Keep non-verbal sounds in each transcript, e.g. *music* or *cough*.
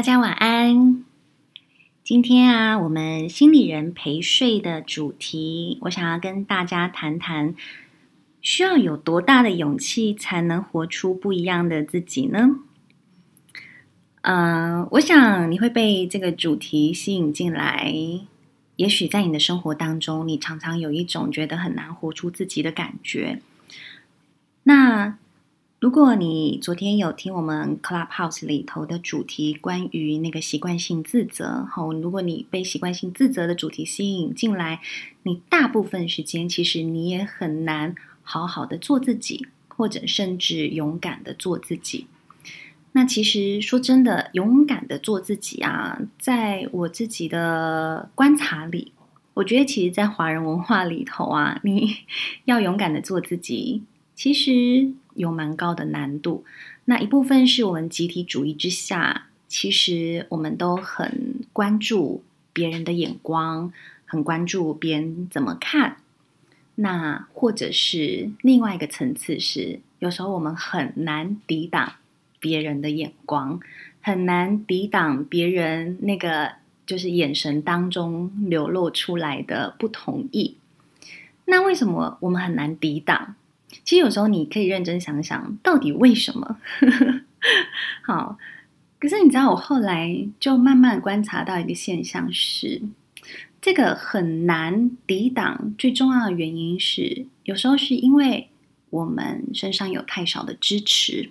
大家晚安。今天啊，我们心理人陪睡的主题，我想要跟大家谈谈，需要有多大的勇气才能活出不一样的自己呢？嗯、我想你会被这个主题吸引进来。也许在你的生活当中，你常常有一种觉得很难活出自己的感觉。那如果你昨天有听我们 Clubhouse 里头的主题，关于那个习惯性自责，好，如果你被习惯性自责的主题吸引进来，你大部分时间其实你也很难好好的做自己，或者甚至勇敢的做自己。那其实说真的，勇敢的做自己啊，在我自己的观察里，我觉得其实，在华人文化里头啊，你要勇敢的做自己，其实。有蛮高的难度，那一部分是我们集体主义之下，其实我们都很关注别人的眼光，很关注别人怎么看。那或者是另外一个层次是，有时候我们很难抵挡别人的眼光，很难抵挡别人那个就是眼神当中流露出来的不同意。那为什么我们很难抵挡？其实有时候你可以认真想想，到底为什么？*laughs* 好，可是你知道，我后来就慢慢观察到一个现象是，这个很难抵挡。最重要的原因是，有时候是因为我们身上有太少的支持。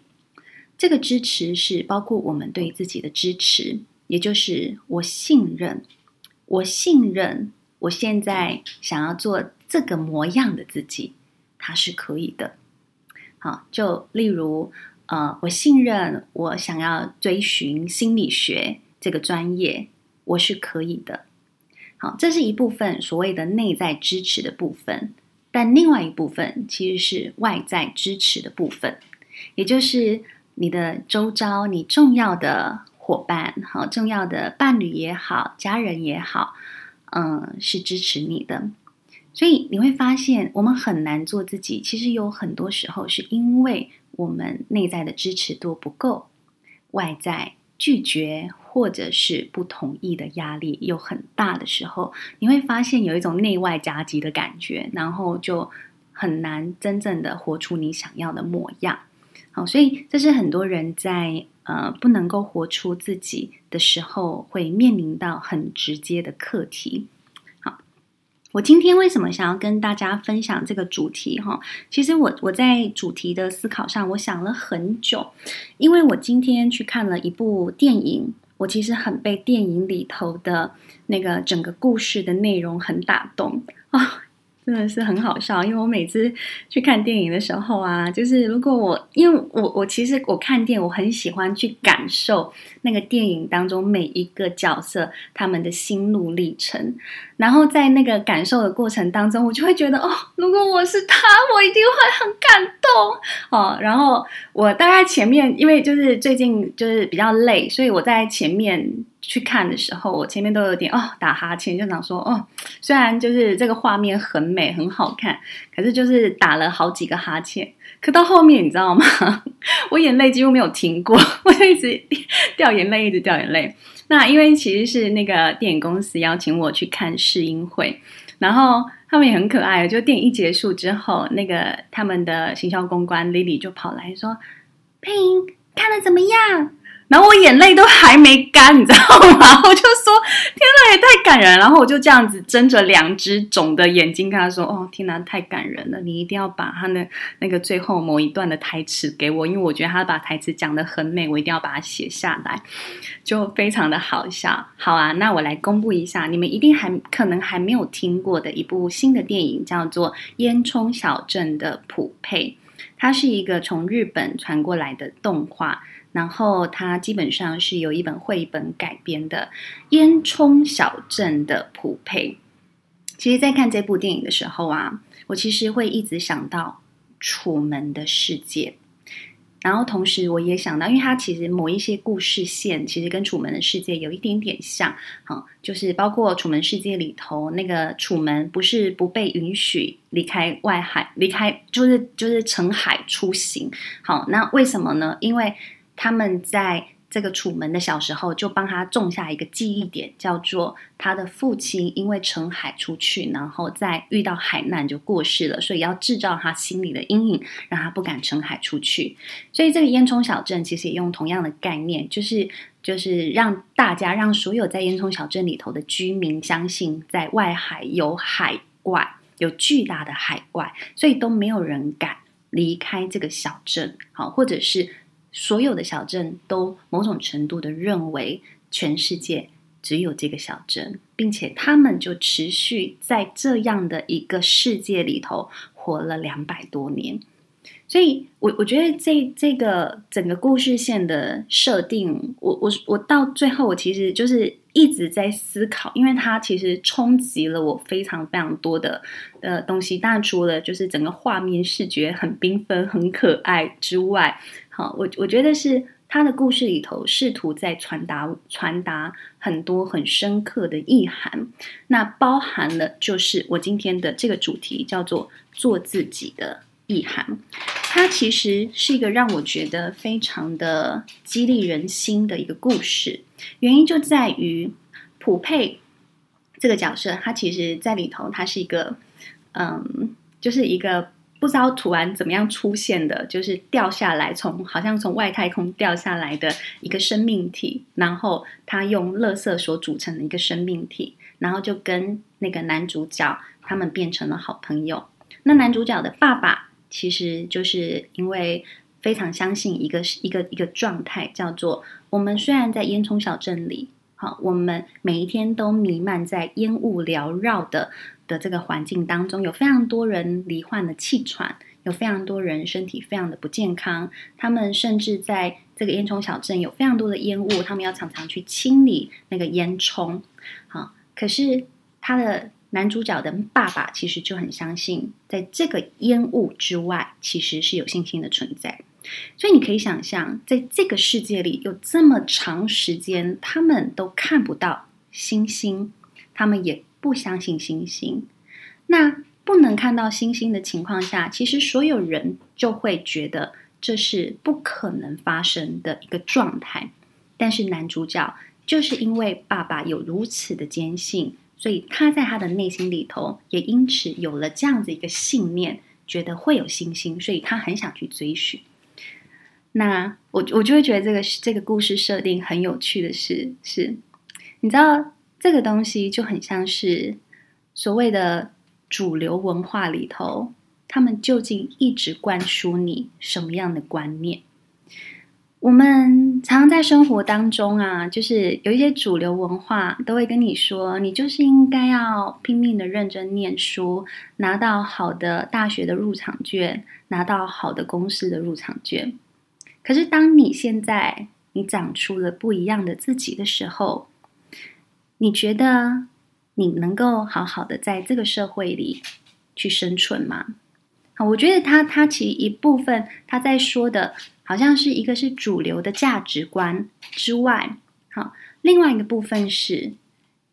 这个支持是包括我们对自己的支持，也就是我信任，我信任我现在想要做这个模样的自己。它是可以的，好，就例如，呃，我信任我想要追寻心理学这个专业，我是可以的。好，这是一部分所谓的内在支持的部分，但另外一部分其实是外在支持的部分，也就是你的周遭，你重要的伙伴，好，重要的伴侣也好，家人也好，嗯，是支持你的。所以你会发现，我们很难做自己。其实有很多时候是因为我们内在的支持度不够，外在拒绝或者是不同意的压力又很大的时候，你会发现有一种内外夹击的感觉，然后就很难真正的活出你想要的模样。好，所以这是很多人在呃不能够活出自己的时候会面临到很直接的课题。我今天为什么想要跟大家分享这个主题？哈，其实我我在主题的思考上，我想了很久，因为我今天去看了一部电影，我其实很被电影里头的那个整个故事的内容很打动啊。*laughs* 真的是很好笑，因为我每次去看电影的时候啊，就是如果我，因为我我其实我看电影，我很喜欢去感受那个电影当中每一个角色他们的心路历程，然后在那个感受的过程当中，我就会觉得哦，如果我是他，我一定会很感动哦。然后我大概前面，因为就是最近就是比较累，所以我在前面。去看的时候，我前面都有点哦打哈欠，就想说哦，虽然就是这个画面很美很好看，可是就是打了好几个哈欠。可到后面你知道吗？*laughs* 我眼泪几乎没有停过，*laughs* 我就一直掉眼泪，一直掉眼泪。那因为其实是那个电影公司邀请我去看试映会，然后他们也很可爱，就电影一结束之后，那个他们的行销公关 Lily 就跑来说：“佩莹看的怎么样？”然后我眼泪都还没干，你知道吗？*laughs* 我就说天哪，也太感人。然后我就这样子睁着两只肿的眼睛跟他说：“哦，天哪，太感人了！你一定要把他的那个最后某一段的台词给我，因为我觉得他把台词讲得很美，我一定要把它写下来。”就非常的好笑。好啊，那我来公布一下，你们一定还可能还没有听过的一部新的电影，叫做《烟囱小镇的普佩》，它是一个从日本传过来的动画。然后它基本上是由一本绘本改编的《烟囱小镇的普佩》。其实，在看这部电影的时候啊，我其实会一直想到《楚门的世界》，然后同时我也想到，因为它其实某一些故事线其实跟《楚门的世界》有一点点像，哈，就是包括《楚门世界》里头那个楚门不是不被允许离开外海，离开就是就是乘海出行，好，那为什么呢？因为他们在这个楚门的小时候就帮他种下一个记忆点，叫做他的父亲因为乘海出去，然后在遇到海难就过世了，所以要制造他心里的阴影，让他不敢乘海出去。所以这个烟囱小镇其实也用同样的概念，就是就是让大家让所有在烟囱小镇里头的居民相信，在外海有海怪，有巨大的海怪，所以都没有人敢离开这个小镇，好，或者是。所有的小镇都某种程度的认为全世界只有这个小镇，并且他们就持续在这样的一个世界里头活了两百多年。所以我我觉得这这个整个故事线的设定，我我我到最后我其实就是一直在思考，因为它其实冲击了我非常非常多的呃东西。当然，除了就是整个画面视觉很缤纷、很可爱之外，好，我我觉得是他的故事里头试图在传达传达很多很深刻的意涵。那包含了就是我今天的这个主题叫做做自己的。意涵，它其实是一个让我觉得非常的激励人心的一个故事。原因就在于普佩这个角色，他其实在里头，他是一个，嗯，就是一个不知道突然怎么样出现的，就是掉下来从好像从外太空掉下来的一个生命体，然后他用垃圾所组成的一个生命体，然后就跟那个男主角他们变成了好朋友。那男主角的爸爸。其实就是因为非常相信一个一个一个状态，叫做我们虽然在烟囱小镇里，好，我们每一天都弥漫在烟雾缭绕的的这个环境当中，有非常多人罹患了气喘，有非常多人身体非常的不健康，他们甚至在这个烟囱小镇有非常多的烟雾，他们要常常去清理那个烟囱，好，可是他的。男主角的爸爸其实就很相信，在这个烟雾之外，其实是有星星的存在。所以你可以想象，在这个世界里有这么长时间，他们都看不到星星，他们也不相信星星。那不能看到星星的情况下，其实所有人就会觉得这是不可能发生的一个状态。但是男主角就是因为爸爸有如此的坚信。所以他在他的内心里头，也因此有了这样子一个信念，觉得会有星星，所以他很想去追寻。那我我就会觉得这个这个故事设定很有趣的是，是你知道这个东西就很像是所谓的主流文化里头，他们究竟一直灌输你什么样的观念？我们常常在生活当中啊，就是有一些主流文化都会跟你说，你就是应该要拼命的认真念书，拿到好的大学的入场券，拿到好的公司的入场券。可是，当你现在你长出了不一样的自己的时候，你觉得你能够好好的在这个社会里去生存吗？好，我觉得他他其实一部分他在说的。好像是一个是主流的价值观之外，好，另外一个部分是，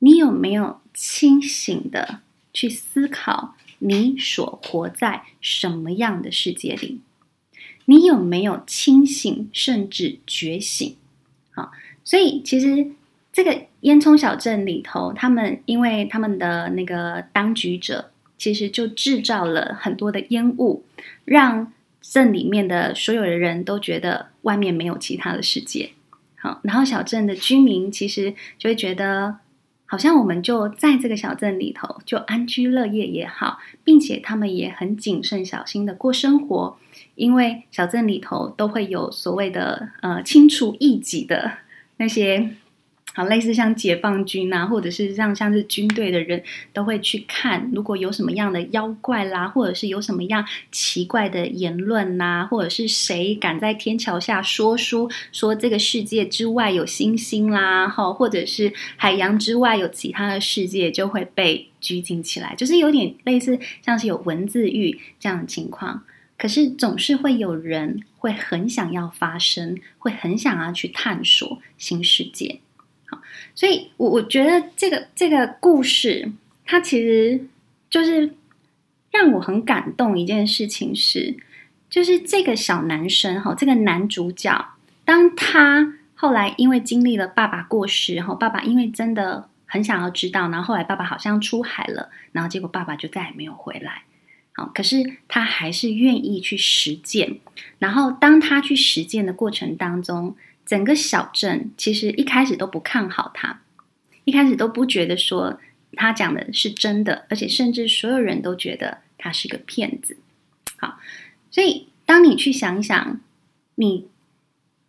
你有没有清醒的去思考你所活在什么样的世界里？你有没有清醒甚至觉醒？好，所以其实这个烟囱小镇里头，他们因为他们的那个当局者，其实就制造了很多的烟雾，让。镇里面的所有的人都觉得外面没有其他的世界，好，然后小镇的居民其实就会觉得，好像我们就在这个小镇里头就安居乐业也好，并且他们也很谨慎小心的过生活，因为小镇里头都会有所谓的呃清除异己的那些。好，类似像解放军啊，或者是像像是军队的人都会去看，如果有什么样的妖怪啦，或者是有什么样奇怪的言论呐，或者是谁敢在天桥下说书，说这个世界之外有星星啦，哈，或者是海洋之外有其他的世界，就会被拘禁起来，就是有点类似像是有文字狱这样的情况。可是总是会有人会很想要发声，会很想要去探索新世界。所以我我觉得这个这个故事，它其实就是让我很感动。一件事情是，就是这个小男生哈，这个男主角，当他后来因为经历了爸爸过世，后爸爸因为真的很想要知道，然后后来爸爸好像出海了，然后结果爸爸就再也没有回来。好，可是他还是愿意去实践。然后当他去实践的过程当中，整个小镇其实一开始都不看好他，一开始都不觉得说他讲的是真的，而且甚至所有人都觉得他是个骗子。好，所以当你去想一想，你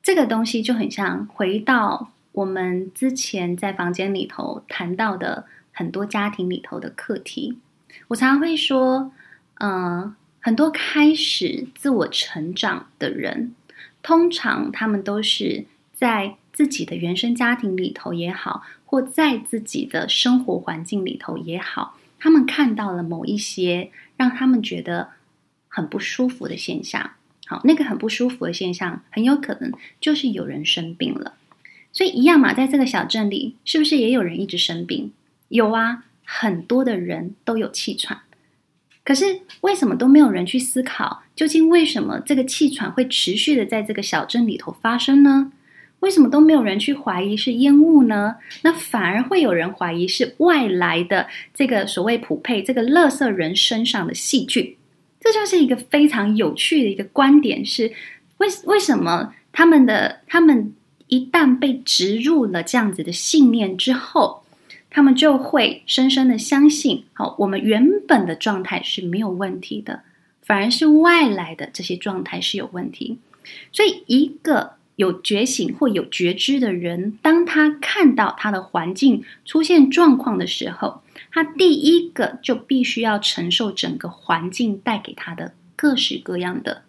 这个东西就很像回到我们之前在房间里头谈到的很多家庭里头的课题。我常常会说，嗯、呃，很多开始自我成长的人。通常他们都是在自己的原生家庭里头也好，或在自己的生活环境里头也好，他们看到了某一些让他们觉得很不舒服的现象。好，那个很不舒服的现象，很有可能就是有人生病了。所以一样嘛，在这个小镇里，是不是也有人一直生病？有啊，很多的人都有气喘。可是为什么都没有人去思考，究竟为什么这个气喘会持续的在这个小镇里头发生呢？为什么都没有人去怀疑是烟雾呢？那反而会有人怀疑是外来的这个所谓普配这个垃圾人身上的细菌。这就是一个非常有趣的一个观点是，为为什么他们的他们一旦被植入了这样子的信念之后，他们就会深深的相信，好，我们原本的状态是没有问题的，反而是外来的这些状态是有问题。所以，一个有觉醒或有觉知的人，当他看到他的环境出现状况的时候，他第一个就必须要承受整个环境带给他的各式各样的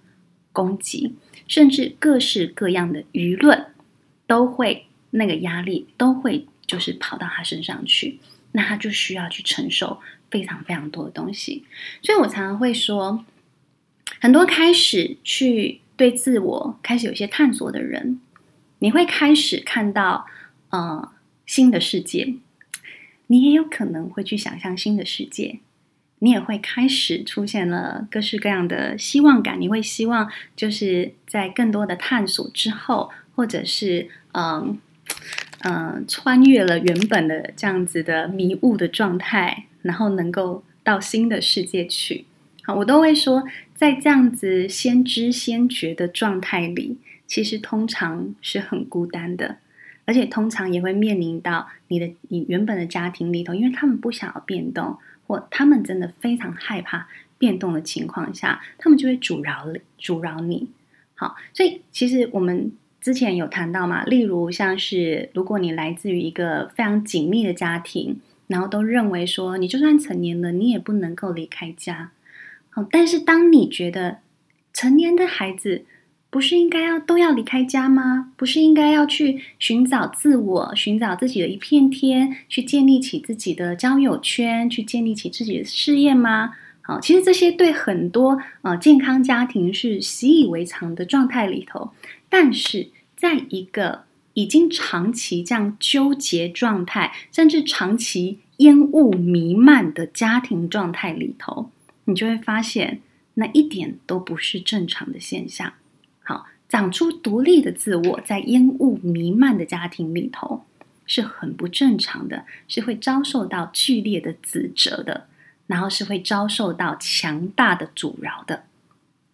攻击，甚至各式各样的舆论，都会那个压力都会。就是跑到他身上去，那他就需要去承受非常非常多的东西。所以我常常会说，很多开始去对自我开始有些探索的人，你会开始看到呃新的世界，你也有可能会去想象新的世界，你也会开始出现了各式各样的希望感。你会希望就是在更多的探索之后，或者是嗯。嗯、穿越了原本的这样子的迷雾的状态，然后能够到新的世界去。好，我都会说，在这样子先知先觉的状态里，其实通常是很孤单的，而且通常也会面临到你的你原本的家庭里头，因为他们不想要变动，或他们真的非常害怕变动的情况下，他们就会阻挠阻挠你。好，所以其实我们。之前有谈到嘛，例如像是如果你来自于一个非常紧密的家庭，然后都认为说你就算成年了，你也不能够离开家。好，但是当你觉得成年的孩子不是应该要都要离开家吗？不是应该要去寻找自我，寻找自己的一片天，去建立起自己的交友圈，去建立起自己的事业吗？好，其实这些对很多呃健康家庭是习以为常的状态里头。但是，在一个已经长期这样纠结状态，甚至长期烟雾弥漫的家庭状态里头，你就会发现，那一点都不是正常的现象。好，长出独立的自我，在烟雾弥漫的家庭里头，是很不正常的，是会遭受到剧烈的指责的，然后是会遭受到强大的阻挠的。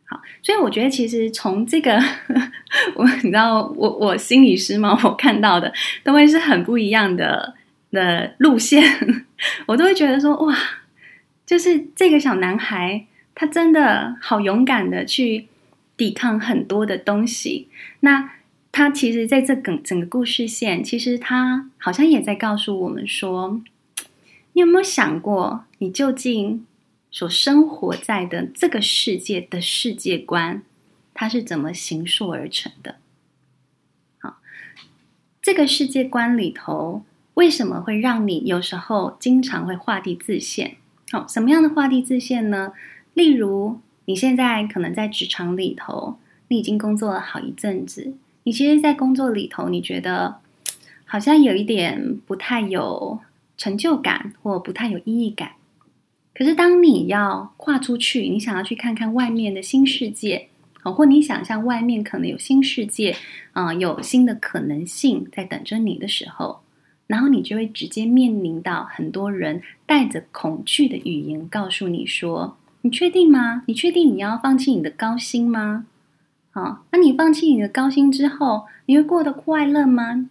好，所以我觉得其实从这个，*laughs* 我你知道，我我心理师嘛，我看到的都会是很不一样的的路线，*laughs* 我都会觉得说哇，就是这个小男孩，他真的好勇敢的去抵抗很多的东西。那他其实在这整整个故事线，其实他好像也在告诉我们说，你有没有想过，你究竟？所生活在的这个世界的世界观，它是怎么形塑而成的？好，这个世界观里头，为什么会让你有时候经常会画地自限？好，什么样的画地自限呢？例如，你现在可能在职场里头，你已经工作了好一阵子，你其实，在工作里头，你觉得好像有一点不太有成就感，或不太有意义感。可是，当你要跨出去，你想要去看看外面的新世界，好，或你想象外面可能有新世界啊、有新的可能性在等着你的时候，然后你就会直接面临到很多人带着恐惧的语言告诉你说：“你确定吗？你确定你要放弃你的高薪吗？好，那你放弃你的高薪之后，你会过得快乐吗？”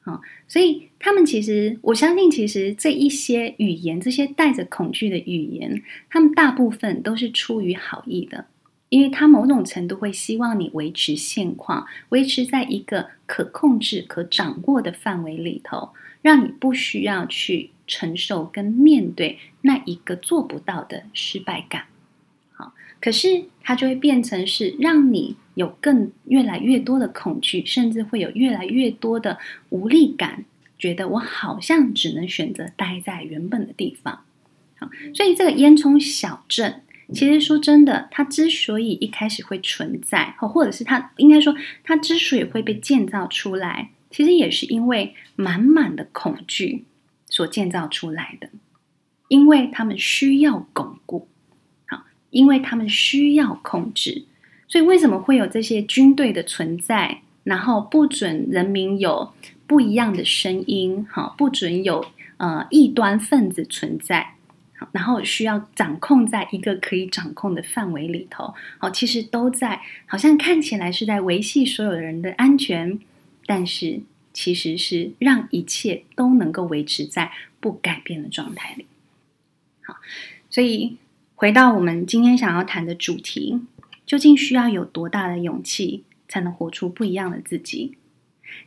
好，所以他们其实，我相信，其实这一些语言，这些带着恐惧的语言，他们大部分都是出于好意的。因为他某种程度会希望你维持现况，维持在一个可控制、可掌握的范围里头，让你不需要去承受跟面对那一个做不到的失败感。好，可是它就会变成是让你有更越来越多的恐惧，甚至会有越来越多的无力感，觉得我好像只能选择待在原本的地方。好，所以这个烟囱小镇。其实说真的，它之所以一开始会存在，或者是它应该说，它之所以会被建造出来，其实也是因为满满的恐惧所建造出来的，因为他们需要巩固，好，因为他们需要控制，所以为什么会有这些军队的存在？然后不准人民有不一样的声音，好，不准有呃异端分子存在。然后需要掌控在一个可以掌控的范围里头，好，其实都在，好像看起来是在维系所有人的安全，但是其实是让一切都能够维持在不改变的状态里。好，所以回到我们今天想要谈的主题，究竟需要有多大的勇气才能活出不一样的自己？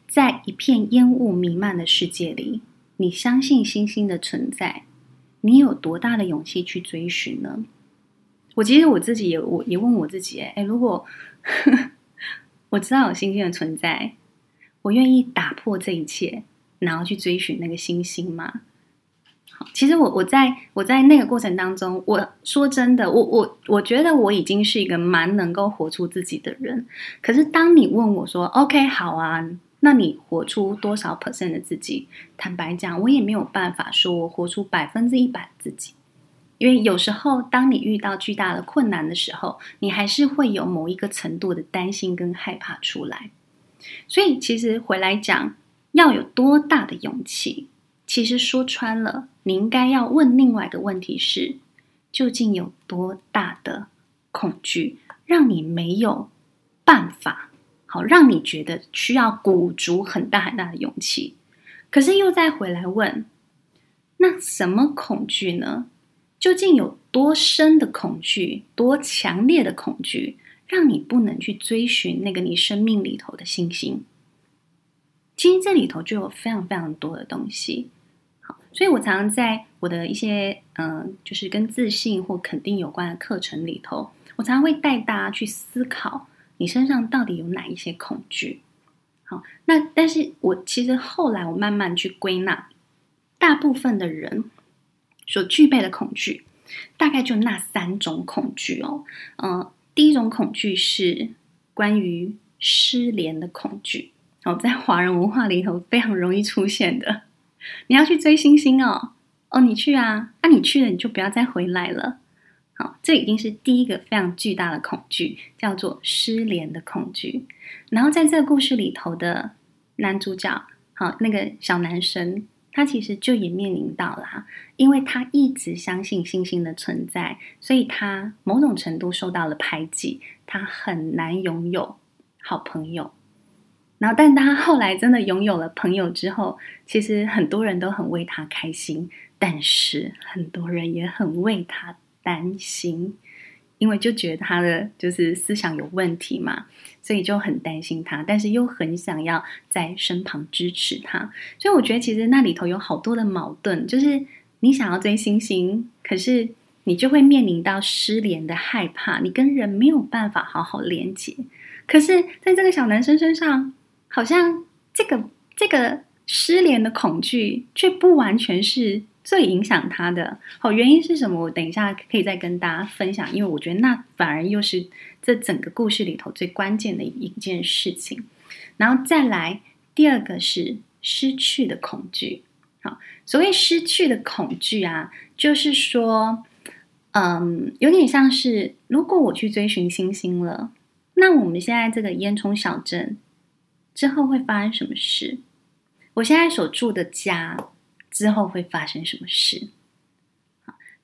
在一片烟雾弥漫的世界里，你相信星星的存在？你有多大的勇气去追寻呢？我其实我自己也我也问我自己，哎，如果 *laughs* 我知道有星星的存在，我愿意打破这一切，然后去追寻那个星星吗？好，其实我我在我在那个过程当中，我说真的，我我我觉得我已经是一个蛮能够活出自己的人。可是当你问我说，OK，好啊。那你活出多少 percent 的自己？坦白讲，我也没有办法说我活出百分之一百自己，因为有时候当你遇到巨大的困难的时候，你还是会有某一个程度的担心跟害怕出来。所以，其实回来讲，要有多大的勇气？其实说穿了，你应该要问另外一个问题是：究竟有多大的恐惧，让你没有办法？好，让你觉得需要鼓足很大很大的勇气，可是又再回来问，那什么恐惧呢？究竟有多深的恐惧，多强烈的恐惧，让你不能去追寻那个你生命里头的信心？其实这里头就有非常非常多的东西。好，所以我常常在我的一些嗯、就是跟自信或肯定有关的课程里头，我常常会带大家去思考。你身上到底有哪一些恐惧？好，那但是我其实后来我慢慢去归纳，大部分的人所具备的恐惧，大概就那三种恐惧哦。呃，第一种恐惧是关于失联的恐惧，哦，在华人文化里头非常容易出现的。你要去追星星哦，哦，你去啊，那、你去了你就不要再回来了。好，这已经是第一个非常巨大的恐惧，叫做失联的恐惧。然后在这个故事里头的男主角，好，那个小男生，他其实就也面临到了，因为他一直相信星星的存在，所以他某种程度受到了排挤，他很难拥有好朋友。然后，但他后来真的拥有了朋友之后，其实很多人都很为他开心，但是很多人也很为他。担心，因为就觉得他的就是思想有问题嘛，所以就很担心他，但是又很想要在身旁支持他。所以我觉得其实那里头有好多的矛盾，就是你想要追星星，可是你就会面临到失联的害怕，你跟人没有办法好好连接。可是在这个小男生身上，好像这个这个失联的恐惧却不完全是。最影响他的好原因是什么？我等一下可以再跟大家分享，因为我觉得那反而又是这整个故事里头最关键的一件事情。然后再来第二个是失去的恐惧。好，所谓失去的恐惧啊，就是说，嗯，有点像是如果我去追寻星星了，那我们现在这个烟囱小镇之后会发生什么事？我现在所住的家之后会发生什么事？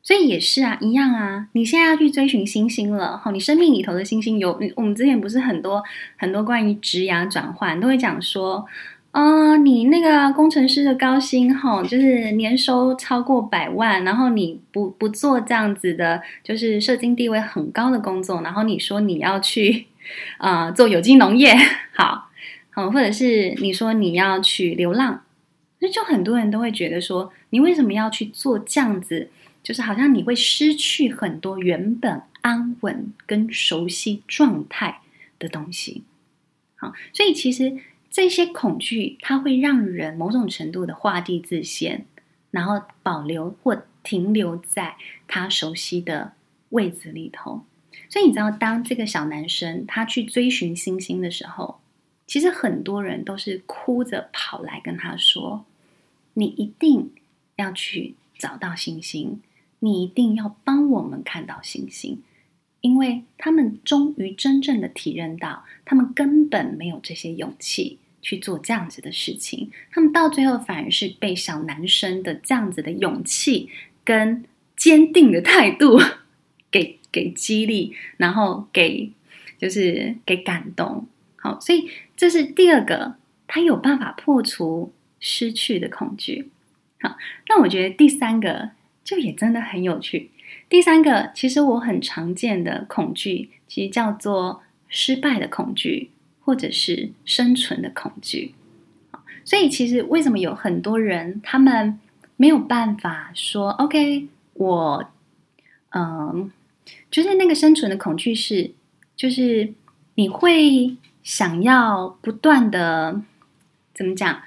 所以也是啊，一样啊。你现在要去追寻星星了，哈，你生命里头的星星有，我们之前不是很多很多关于职涯转换都会讲说。啊、你那个工程师的高薪吼，就是年收超过百万，然后你不不做这样子的，就是社经地位很高的工作，然后你说你要去啊、做有机农业，*laughs* 好，好，或者是你说你要去流浪，就很多人都会觉得说，你为什么要去做这样子？就是好像你会失去很多原本安稳跟熟悉状态的东西，好，所以其实。这些恐惧，它会让人某种程度的画地自限，然后保留或停留在他熟悉的位置里头。所以你知道，当这个小男生他去追寻星星的时候，其实很多人都是哭着跑来跟他说：“你一定要去找到星星，你一定要帮我们看到星星。”因为他们终于真正的体认到，他们根本没有这些勇气。去做这样子的事情，他们到最后反而是被小男生的这样子的勇气跟坚定的态度 *laughs* 给给激励，然后给就是给感动。好，所以这是第二个，他有办法破除失去的恐惧。好，那我觉得第三个就也真的很有趣。第三个其实我很常见的恐惧，其实叫做失败的恐惧。或者是生存的恐惧，所以其实为什么有很多人他们没有办法说 “OK”，我嗯，就是那个生存的恐惧是，就是你会想要不断的怎么讲，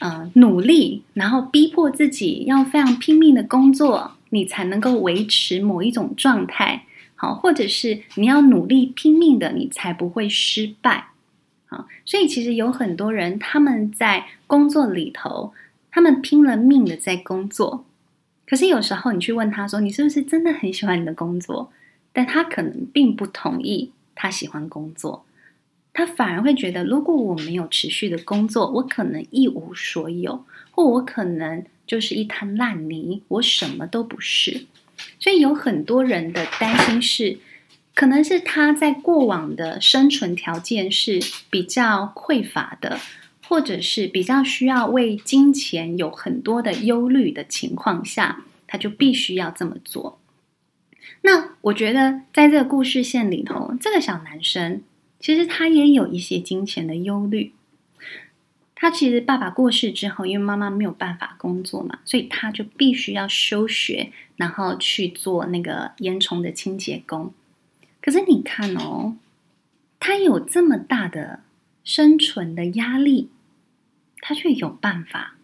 嗯，努力，然后逼迫自己要非常拼命的工作，你才能够维持某一种状态，好，或者是你要努力拼命的，你才不会失败。好，所以其实有很多人，他们在工作里头，他们拼了命的在工作。可是有时候你去问他说：“你是不是真的很喜欢你的工作？”但他可能并不同意他喜欢工作，他反而会觉得，如果我没有持续的工作，我可能一无所有，或我可能就是一滩烂泥，我什么都不是。所以有很多人的担心是。可能是他在过往的生存条件是比较匮乏的，或者是比较需要为金钱有很多的忧虑的情况下，他就必须要这么做。那我觉得在这个故事线里头，这个小男生其实他也有一些金钱的忧虑。他其实爸爸过世之后，因为妈妈没有办法工作嘛，所以他就必须要休学，然后去做那个烟囱的清洁工。可是你看哦，他有这么大的生存的压力，他却有办法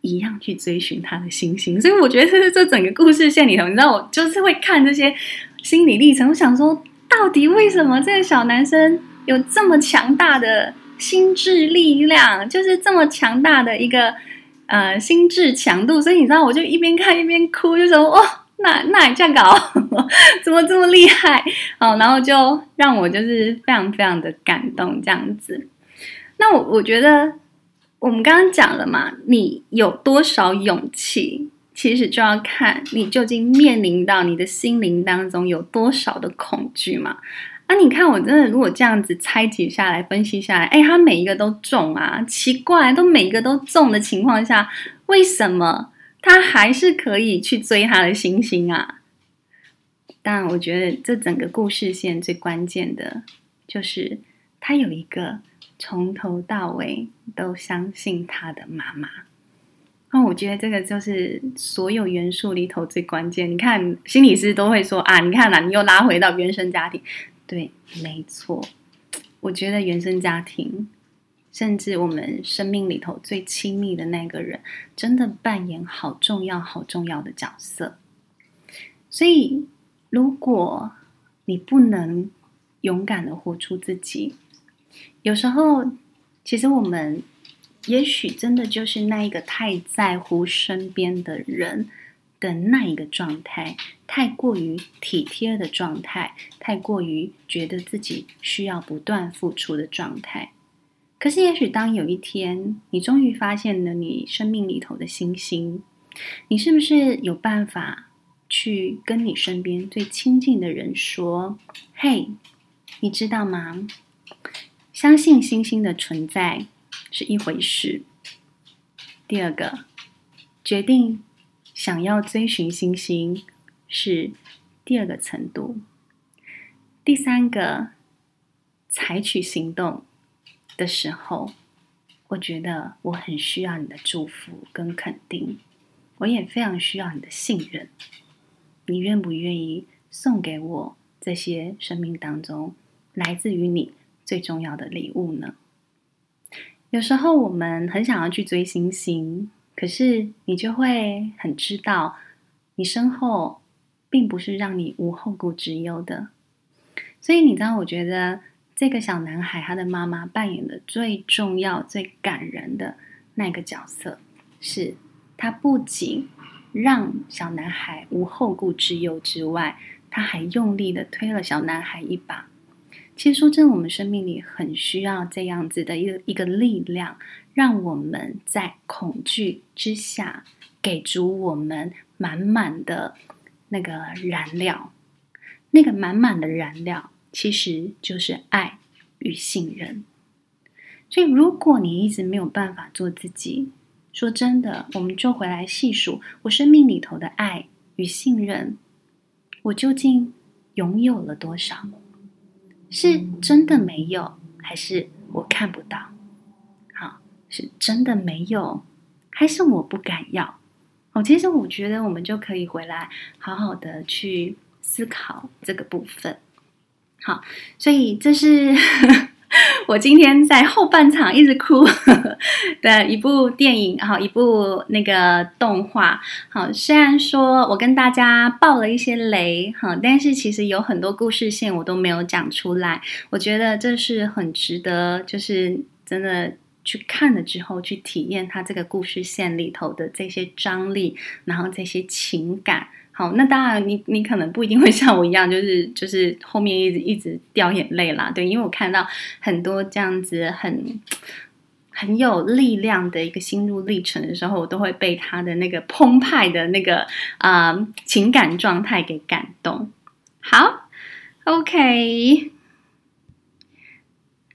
一样去追寻他的星星。所以我觉得这是这整个故事线里头，你知道，我就是会看这些心理历程。我想说，到底为什么这个小男生有这么强大的心智力量，就是这么强大的一个呃心智强度？所以你知道，我就一边看一边哭，就说哦。那那你这样搞，*laughs* 怎么这么厉害？好，然后就让我就是非常非常的感动这样子。那我我觉得我们刚刚讲了嘛，你有多少勇气，其实就要看你究竟面临到你的心灵当中有多少的恐惧嘛。啊，你看我真的如果这样子拆解下来、分析下来，哎，他每一个都中啊，奇怪，都每一个都中的情况下，为什么？他还是可以去追他的星星啊！但，我觉得这整个故事线最关键的就是他有一个从头到尾都相信他的妈妈。那我觉得这个就是所有元素里头最关键。你看，心理师都会说啊，你看啦，你又拉回到原生家庭。对，没错，我觉得原生家庭。甚至我们生命里头最亲密的那个人，真的扮演好重要、好重要的角色。所以，如果你不能勇敢的活出自己，有时候，其实我们也许真的就是那一个太在乎身边的人的那一个状态，太过于体贴的状态，太过于觉得自己需要不断付出的状态。可是，也许当有一天你终于发现了你生命里头的星星，你是不是有办法去跟你身边最亲近的人说：“嘿，你知道吗？相信星星的存在是一回事。第二个，决定。”想要追寻星星是第二个程度，第三个采取行动的时候，我觉得我很需要你的祝福跟肯定，我也非常需要你的信任。你愿不愿意送给我这些生命当中来自于你最重要的礼物呢？有时候我们很想要去追星星。可是你就会很知道，你身后并不是让你无后顾之忧的。所以你知道，我觉得这个小男孩他的妈妈扮演的最重要、最感人的那个角色，是他不仅让小男孩无后顾之忧之外，他还用力的推了小男孩一把。其实说真的，我们生命里很需要这样子的一个一个力量。让我们在恐惧之下，给足我们满满的那个燃料。那个满满的燃料，其实就是爱与信任。所以，如果你一直没有办法做自己，说真的，我们就回来细数我生命里头的爱与信任，我究竟拥有了多少？是真的没有，还是我看不到？好是真的没有，还是我不敢要？哦，其实我觉得我们就可以回来好好的去思考这个部分。好，所以这是 *laughs* 我今天在后半场一直哭的一部电影，好，一部那个动画。好，虽然说我跟大家爆了一些雷，哈，但是其实有很多故事线我都没有讲出来。我觉得这是很值得，就是真的。去看了之后，去体验它这个故事线里头的这些张力，然后这些情感。好，那当然你，你可能不一定会像我一样，就是就是后面一直一直掉眼泪啦。对，因为我看到很多这样子很很有力量的一个心路历程的时候，我都会被他的那个澎湃的那个啊、情感状态给感动。好，OK，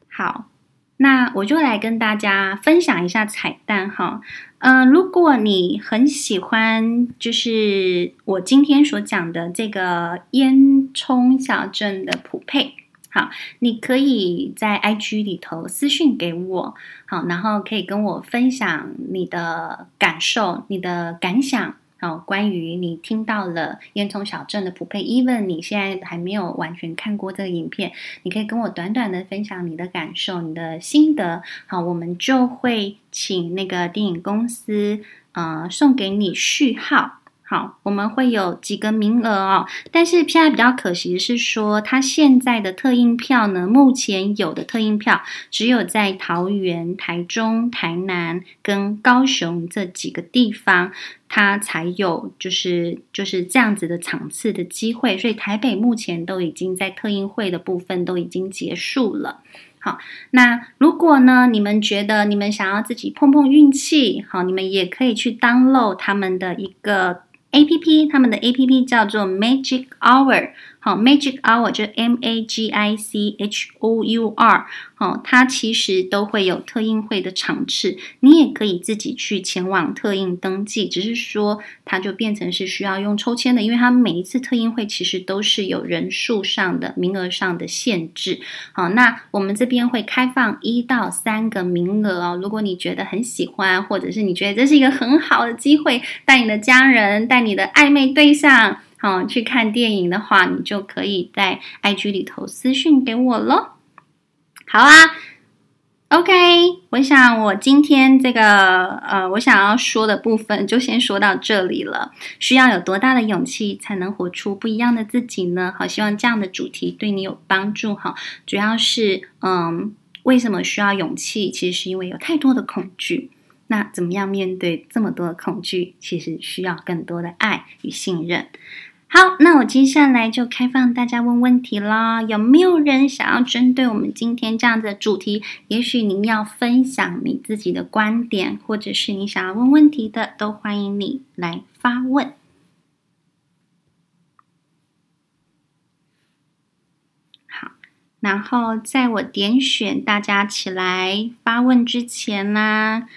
好。那我就来跟大家分享一下彩蛋哈，嗯、如果你很喜欢，就是我今天所讲的这个烟囱小镇的普配，好，你可以在 IG 里头私信给我，好，然后可以跟我分享你的感受、你的感想。哦，关于你听到了烟囱小镇的普配，even 你现在还没有完全看过这个影片，你可以跟我短短的分享你的感受、你的心得。好，我们就会请那个电影公司，呃，送给你序号。好，我们会有几个名额哦，但是现在比较可惜的是说，它现在的特映票呢，目前有的特映票只有在桃园、台中、台南跟高雄这几个地方，它才有就是就是这样子的场次的机会，所以台北目前都已经在特映会的部分都已经结束了。好，那如果呢，你们觉得你们想要自己碰碰运气，好，你们也可以去 download 他们的一个。A P P，他们的 A P P 叫做 Magic Hour，好，Magic Hour 就 M A G I C H O U R，好，它其实都会有特映会的场次，你也可以自己去前往特映登记，只是说它就变成是需要用抽签的，因为它每一次特映会其实都是有人数上的名额上的限制，好，那我们这边会开放一到三个名额哦，如果你觉得很喜欢，或者是你觉得这是一个很好的机会，带你的家人，带你的暧昧对象，嗯，去看电影的话，你就可以在 IG 里头私讯给我咯。好啊，OK，我想我今天这个呃，我想要说的部分就先说到这里了。需要有多大的勇气才能活出不一样的自己呢？好，希望这样的主题对你有帮助哈。主要是嗯，为什么需要勇气？其实是因为有太多的恐惧。那怎么样面对这么多的恐惧？其实需要更多的爱与信任。好，那我接下来就开放大家问问题啦。有没有人想要针对我们今天这样的主题？也许您要分享你自己的观点，或者是你想要问问题的，都欢迎你来发问。好，然后在我点选大家起来发问之前呢，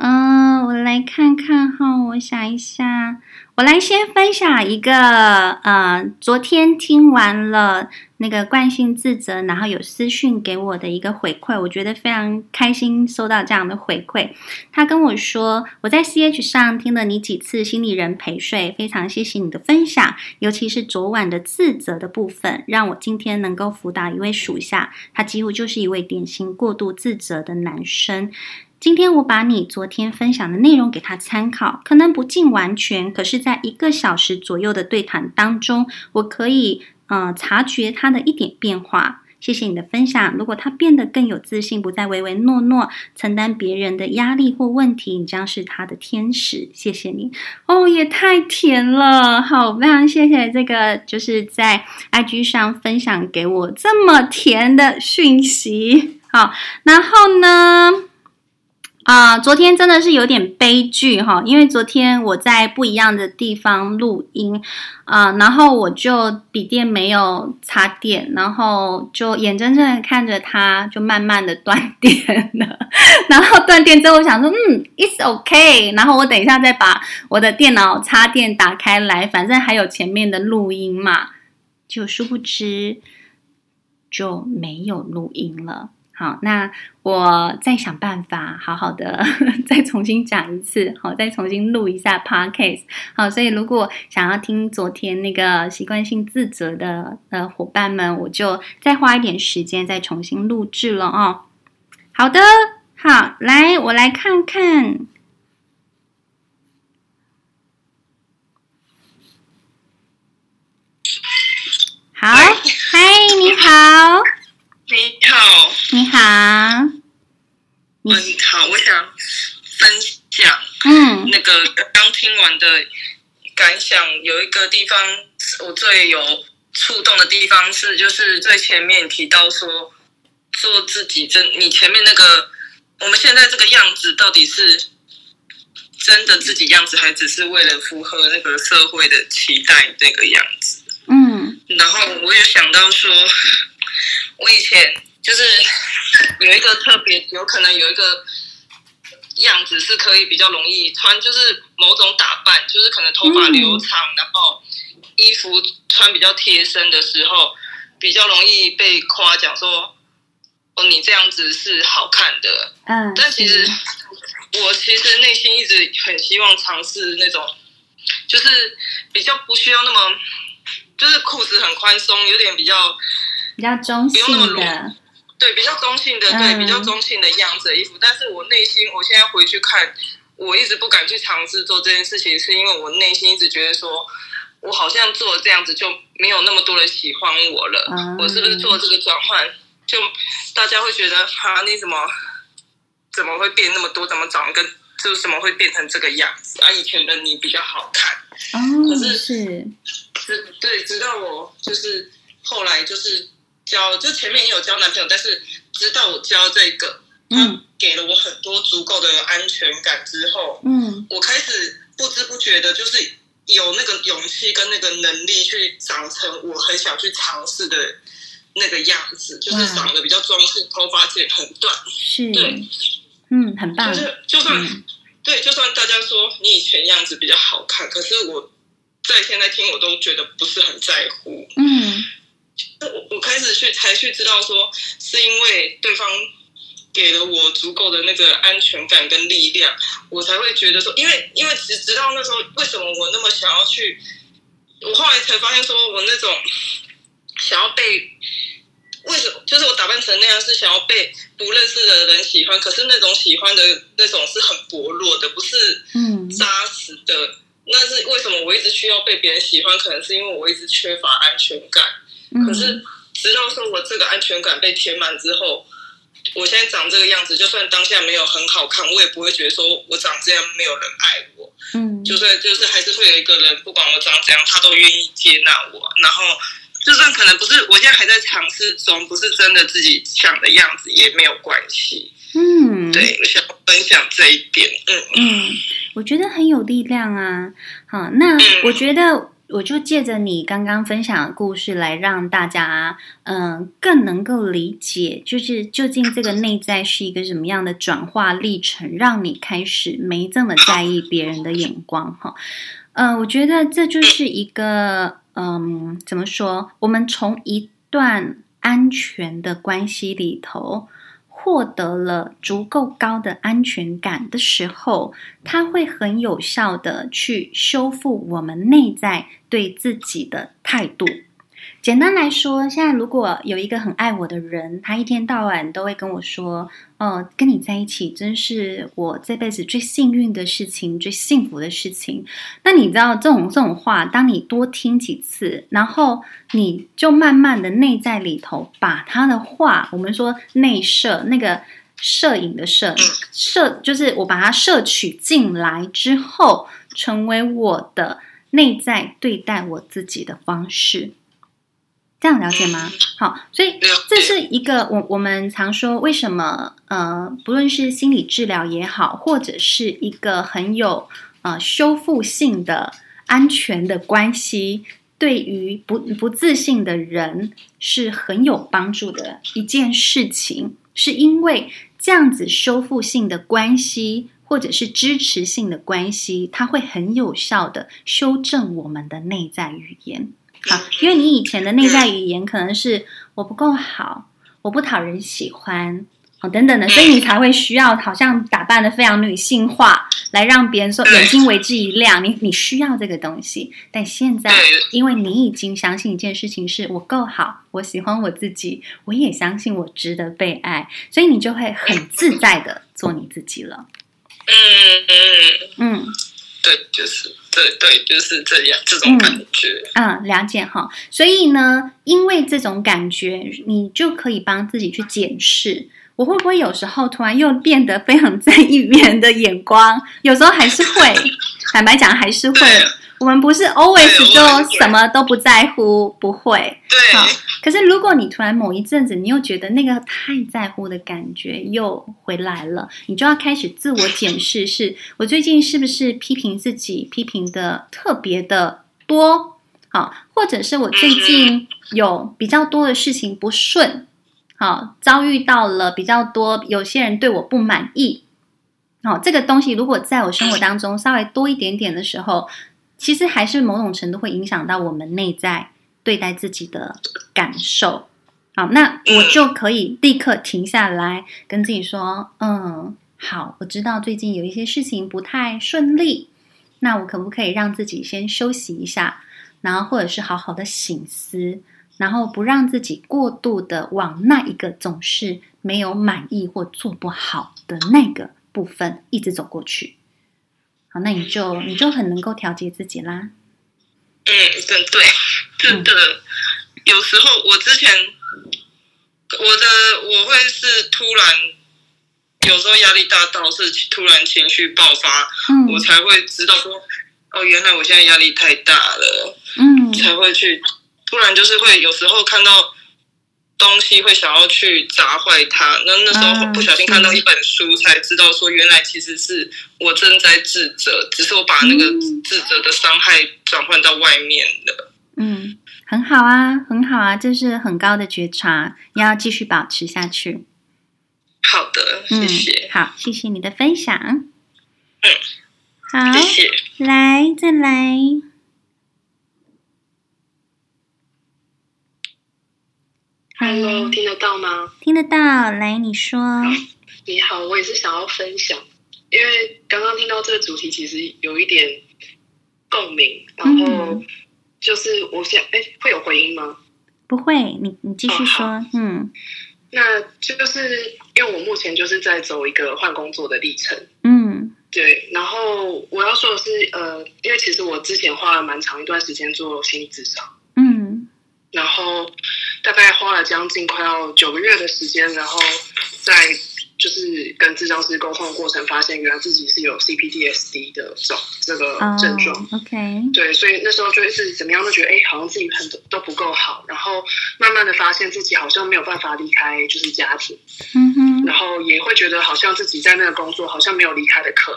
嗯，我来看看哈，我想一下。我来先分享一个，呃，昨天听完了那个惯性自责，然后有私讯给我的一个回馈，我觉得非常开心收到这样的回馈。他跟我说，我在 CH 上听了你几次心理人陪睡，非常谢谢你的分享，尤其是昨晚的自责的部分，让我今天能够辅导一位属下，他几乎就是一位典型过度自责的男生。今天我把你昨天分享的内容给他参考，可能不尽完全，可是在一个小时左右的对谈当中，我可以呃察觉他的一点变化。谢谢你的分享。如果他变得更有自信，不再唯唯诺诺，承担别人的压力或问题，你将是他的天使。谢谢你哦，也太甜了。好，非常谢谢这个就是在 IG 上分享给我这么甜的讯息。好，然后呢？啊、昨天真的是有点悲剧哈，因为昨天我在不一样的地方录音，啊、然后我就笔电没有插电，然后就眼睁睁的看着它就慢慢的断电了，*laughs* 然后断电之后我想说，嗯，it's okay，然后我等一下再把我的电脑插电打开来，反正还有前面的录音嘛，就殊不知就没有录音了。好，那我再想办法，好好的 *laughs* 再重新讲一次，好，再重新录一下 podcast。好，所以如果想要听昨天那个习惯性自责的呃伙伴们，我就再花一点时间再重新录制了哦。好的，好，来，我来看看。好，嗨，你好。你好，你好，你好，我想分享，嗯，那个刚听完的感想，有一个地方我最有触动的地方是，就是最前面提到说，做自己真，你前面那个我们现在这个样子，到底是真的自己样子，还只是为了符合那个社会的期待那个样子？嗯，然后我也想到说。我以前就是 *laughs* 有一个特别，有可能有一个样子是可以比较容易穿，就是某种打扮，就是可能头发留长，嗯、然后衣服穿比较贴身的时候，比较容易被夸奖说：“哦，你这样子是好看的。”嗯，但其实我其实内心一直很希望尝试那种，就是比较不需要那么，就是裤子很宽松，有点比较。比较中性的，不用那么裸，对，比较中性的，对，嗯、比较中性的样子的衣服。但是我内心，我现在回去看，我一直不敢去尝试做这件事情，是因为我内心一直觉得说，我好像做这样子就没有那么多人喜欢我了。嗯、我是不是做这个转换，就大家会觉得，哈，你怎么怎么会变那么多？怎么长得跟就怎么会变成这个样子？啊，以前的你比较好看。哦，可是是，对，直到我就是后来就是。交就前面也有交男朋友，但是直到我交这个，他给了我很多足够的安全感之后，嗯，我开始不知不觉的，就是有那个勇气跟那个能力去长成我很想去尝试的那个样子，就是长得比较中性，头发剪很短，是，对，嗯，很棒，就是。就算、嗯、对，就算大家说你以前样子比较好看，可是我在现在听我都觉得不是很在乎，嗯。我我开始去才去知道说，是因为对方给了我足够的那个安全感跟力量，我才会觉得说，因为因为直直到那时候，为什么我那么想要去？我后来才发现，说我那种想要被为什么就是我打扮成那样，是想要被不认识的人喜欢，可是那种喜欢的那种是很薄弱的，不是嗯扎实的。嗯、那是为什么我一直需要被别人喜欢？可能是因为我一直缺乏安全感。可是，直到说我这个安全感被填满之后，我现在长这个样子，就算当下没有很好看，我也不会觉得说我长这样没有人爱我。嗯，就算就是还是会有一个人，不管我长怎样，他都愿意接纳我。然后，就算可能不是，我现在还在尝试中，不是真的自己想的样子，也没有关系。嗯，对，我想分享这一点。嗯嗯，我觉得很有力量啊。好，那我觉得。我就借着你刚刚分享的故事来让大家，嗯，更能够理解，就是究竟这个内在是一个什么样的转化历程，让你开始没这么在意别人的眼光，哈，嗯，我觉得这就是一个，嗯，怎么说？我们从一段安全的关系里头。获得了足够高的安全感的时候，它会很有效的去修复我们内在对自己的态度。简单来说，现在如果有一个很爱我的人，他一天到晚都会跟我说：“哦，跟你在一起真是我这辈子最幸运的事情，最幸福的事情。”那你知道这种这种话，当你多听几次，然后你就慢慢的内在里头把他的话，我们说内摄那个摄影的摄摄，就是我把它摄取进来之后，成为我的内在对待我自己的方式。这样了解吗？好，所以这是一个我我们常说，为什么呃，不论是心理治疗也好，或者是一个很有呃修复性的安全的关系，对于不不自信的人是很有帮助的一件事情，是因为这样子修复性的关系，或者是支持性的关系，它会很有效的修正我们的内在语言。好，因为你以前的内在语言可能是我不够好，我不讨人喜欢，哦等等的，所以你才会需要好像打扮得非常女性化，来让别人说眼睛为之一亮。你你需要这个东西，但现在因为你已经相信一件事情是我够好，我喜欢我自己，我也相信我值得被爱，所以你就会很自在的做你自己了。嗯嗯嗯，对，就是。对对，就是这样，这种感觉。嗯，嗯，了解哈。所以呢，因为这种感觉，你就可以帮自己去检视，我会不会有时候突然又变得非常在意别人的眼光？有时候还是会，*laughs* 坦白讲还是会。我们不是 always 就什么都不在乎，不会。对。好，可是如果你突然某一阵子，你又觉得那个太在乎的感觉又回来了，你就要开始自我检视是：是我最近是不是批评自己，批评的特别的多？好，或者是我最近有比较多的事情不顺，好，遭遇到了比较多，有些人对我不满意。好，这个东西如果在我生活当中稍微多一点点的时候。其实还是某种程度会影响到我们内在对待自己的感受。好，那我就可以立刻停下来，跟自己说：“嗯，好，我知道最近有一些事情不太顺利，那我可不可以让自己先休息一下，然后或者是好好的醒思，然后不让自己过度的往那一个总是没有满意或做不好的那个部分一直走过去。”好，那你就你就很能够调节自己啦。嗯，对对，真的。嗯、*laughs* 有时候我之前，我的我会是突然，有时候压力大到是突然情绪爆发，嗯，我才会知道说，哦，原来我现在压力太大了，嗯，才会去突然就是会有时候看到。东西会想要去砸坏它，那那时候不小心看到一本书，才知道说原来其实是我正在自责，只是我把那个自责的伤害转换到外面了。嗯，很好啊，很好啊，这是很高的觉察，你要继续保持下去。好的，谢谢。嗯，好，谢谢你的分享。嗯，好，谢谢。来，再来。Hello，听得到吗？听得到，来你说。你好，我也是想要分享，因为刚刚听到这个主题，其实有一点共鸣。然后就是我想，哎，会有回音吗？不会，你你继续说。哦、嗯，那就是因为我目前就是在走一个换工作的历程。嗯，对。然后我要说的是，呃，因为其实我之前花了蛮长一段时间做心理咨商。嗯，然后。大概花了将近快要九个月的时间，然后在就是跟智障师沟通的过程，发现原来自己是有 CPTSD 的这种这个症状。Oh, OK，对，所以那时候就是怎么样都觉得，哎，好像自己很都不够好，然后慢慢的发现自己好像没有办法离开就是家庭，嗯哼，然后也会觉得好像自己在那个工作好像没有离开的可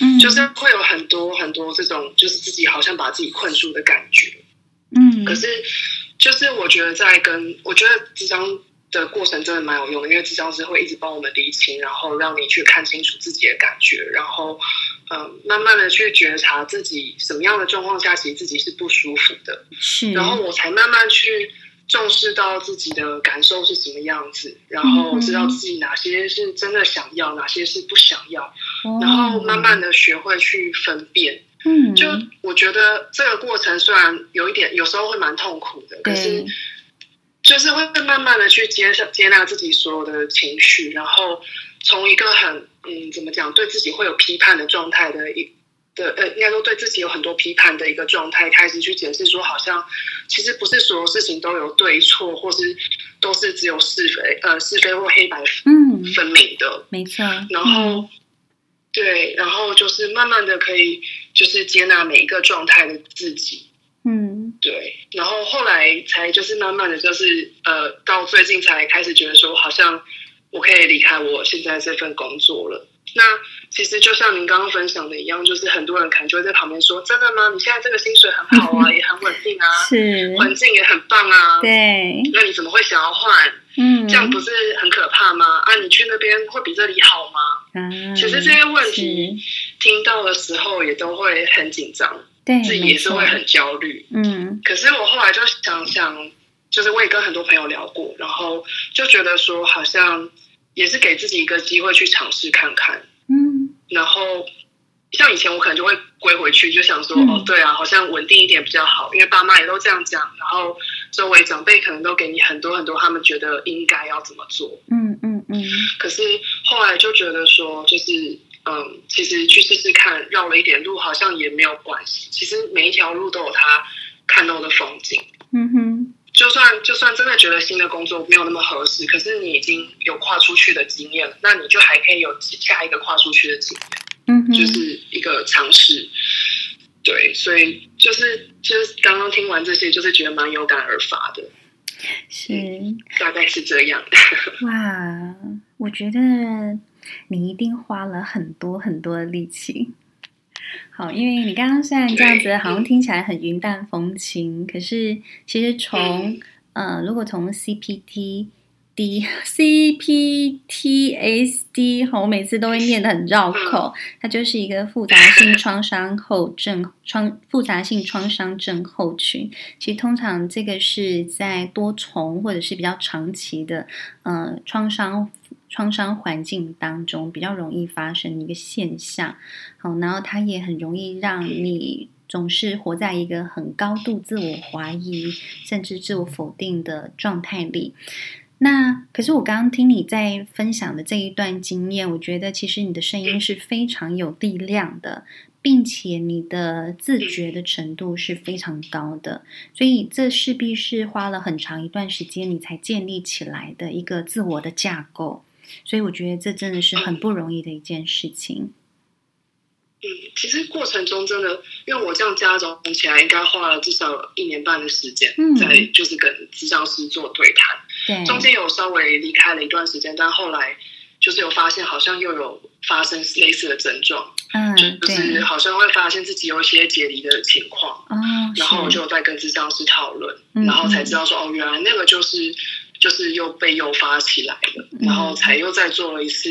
能，嗯，就是会有很多很多这种就是自己好像把自己困住的感觉，嗯，可是就是我觉得在跟我觉得智商。的过程真的蛮有用的，因为智商是会一直帮我们理清，然后让你去看清楚自己的感觉，然后嗯，慢慢的去觉察自己什么样的状况下，其实自己是不舒服的。是，然后我才慢慢去重视到自己的感受是什么样子，然后知道自己哪些是真的想要，哪些是不想要，然后慢慢的学会去分辨。嗯，就我觉得这个过程虽然有一点，有时候会蛮痛苦的，可是。就是会慢慢的去接受接纳自己所有的情绪，然后从一个很嗯怎么讲，对自己会有批判的状态的一的呃，应该说对自己有很多批判的一个状态，开始去解释说，好像其实不是所有事情都有对错，或是都是只有是非呃是非或黑白嗯分明的，嗯、没错。然后、嗯、对，然后就是慢慢的可以就是接纳每一个状态的自己。嗯，对，然后后来才就是慢慢的就是呃，到最近才开始觉得说，好像我可以离开我现在这份工作了。那其实就像您刚刚分享的一样，就是很多人可能就会在旁边说：“真的吗？你现在这个薪水很好啊，*laughs* 也很稳定啊，是环境也很棒啊。”对，那你怎么会想要换？嗯，这样不是很可怕吗？啊，你去那边会比这里好吗？嗯，其实这些问题听到的时候也都会很紧张。对，自己也是会很焦虑，嗯。可是我后来就想想，就是我也跟很多朋友聊过，然后就觉得说，好像也是给自己一个机会去尝试看看，嗯。然后像以前我可能就会归回去，就想说，嗯、哦，对啊，好像稳定一点比较好，因为爸妈也都这样讲，然后周围长辈可能都给你很多很多，他们觉得应该要怎么做，嗯嗯嗯。可是后来就觉得说，就是。嗯，其实去试试看，绕了一点路，好像也没有关系。其实每一条路都有它看到的风景。嗯哼，就算就算真的觉得新的工作没有那么合适，可是你已经有跨出去的经验了，那你就还可以有下一个跨出去的经验。嗯哼，就是一个尝试。对，所以就是就是刚刚听完这些，就是觉得蛮有感而发的。是，大概是这样。*laughs* 哇，我觉得。你一定花了很多很多的力气，好，因为你刚刚虽然这样子，好像听起来很云淡风轻，可是其实从呃，如果从 CPT D CPTSD，哈，我每次都会念得很绕口，它就是一个复杂性创伤后症创复杂性创伤症候群。其实通常这个是在多重或者是比较长期的呃创伤。创伤环境当中比较容易发生的一个现象，好，然后它也很容易让你总是活在一个很高度自我怀疑甚至自我否定的状态里。那可是我刚刚听你在分享的这一段经验，我觉得其实你的声音是非常有力量的，并且你的自觉的程度是非常高的，所以这势必是花了很长一段时间你才建立起来的一个自我的架构。所以我觉得这真的是很不容易的一件事情。嗯，其实过程中真的，因为我这样加总起来，应该花了至少一年半的时间，在就是跟咨商师做对谈。对，中间有稍微离开了一段时间，但后来就是有发现，好像又有发生类似的症状。嗯，就是好像会发现自己有一些解离的情况。哦，然后我就在跟咨商师讨论，然后才知道说，哦，原来那个就是。就是又被诱发起来了，然后才又再做了一次，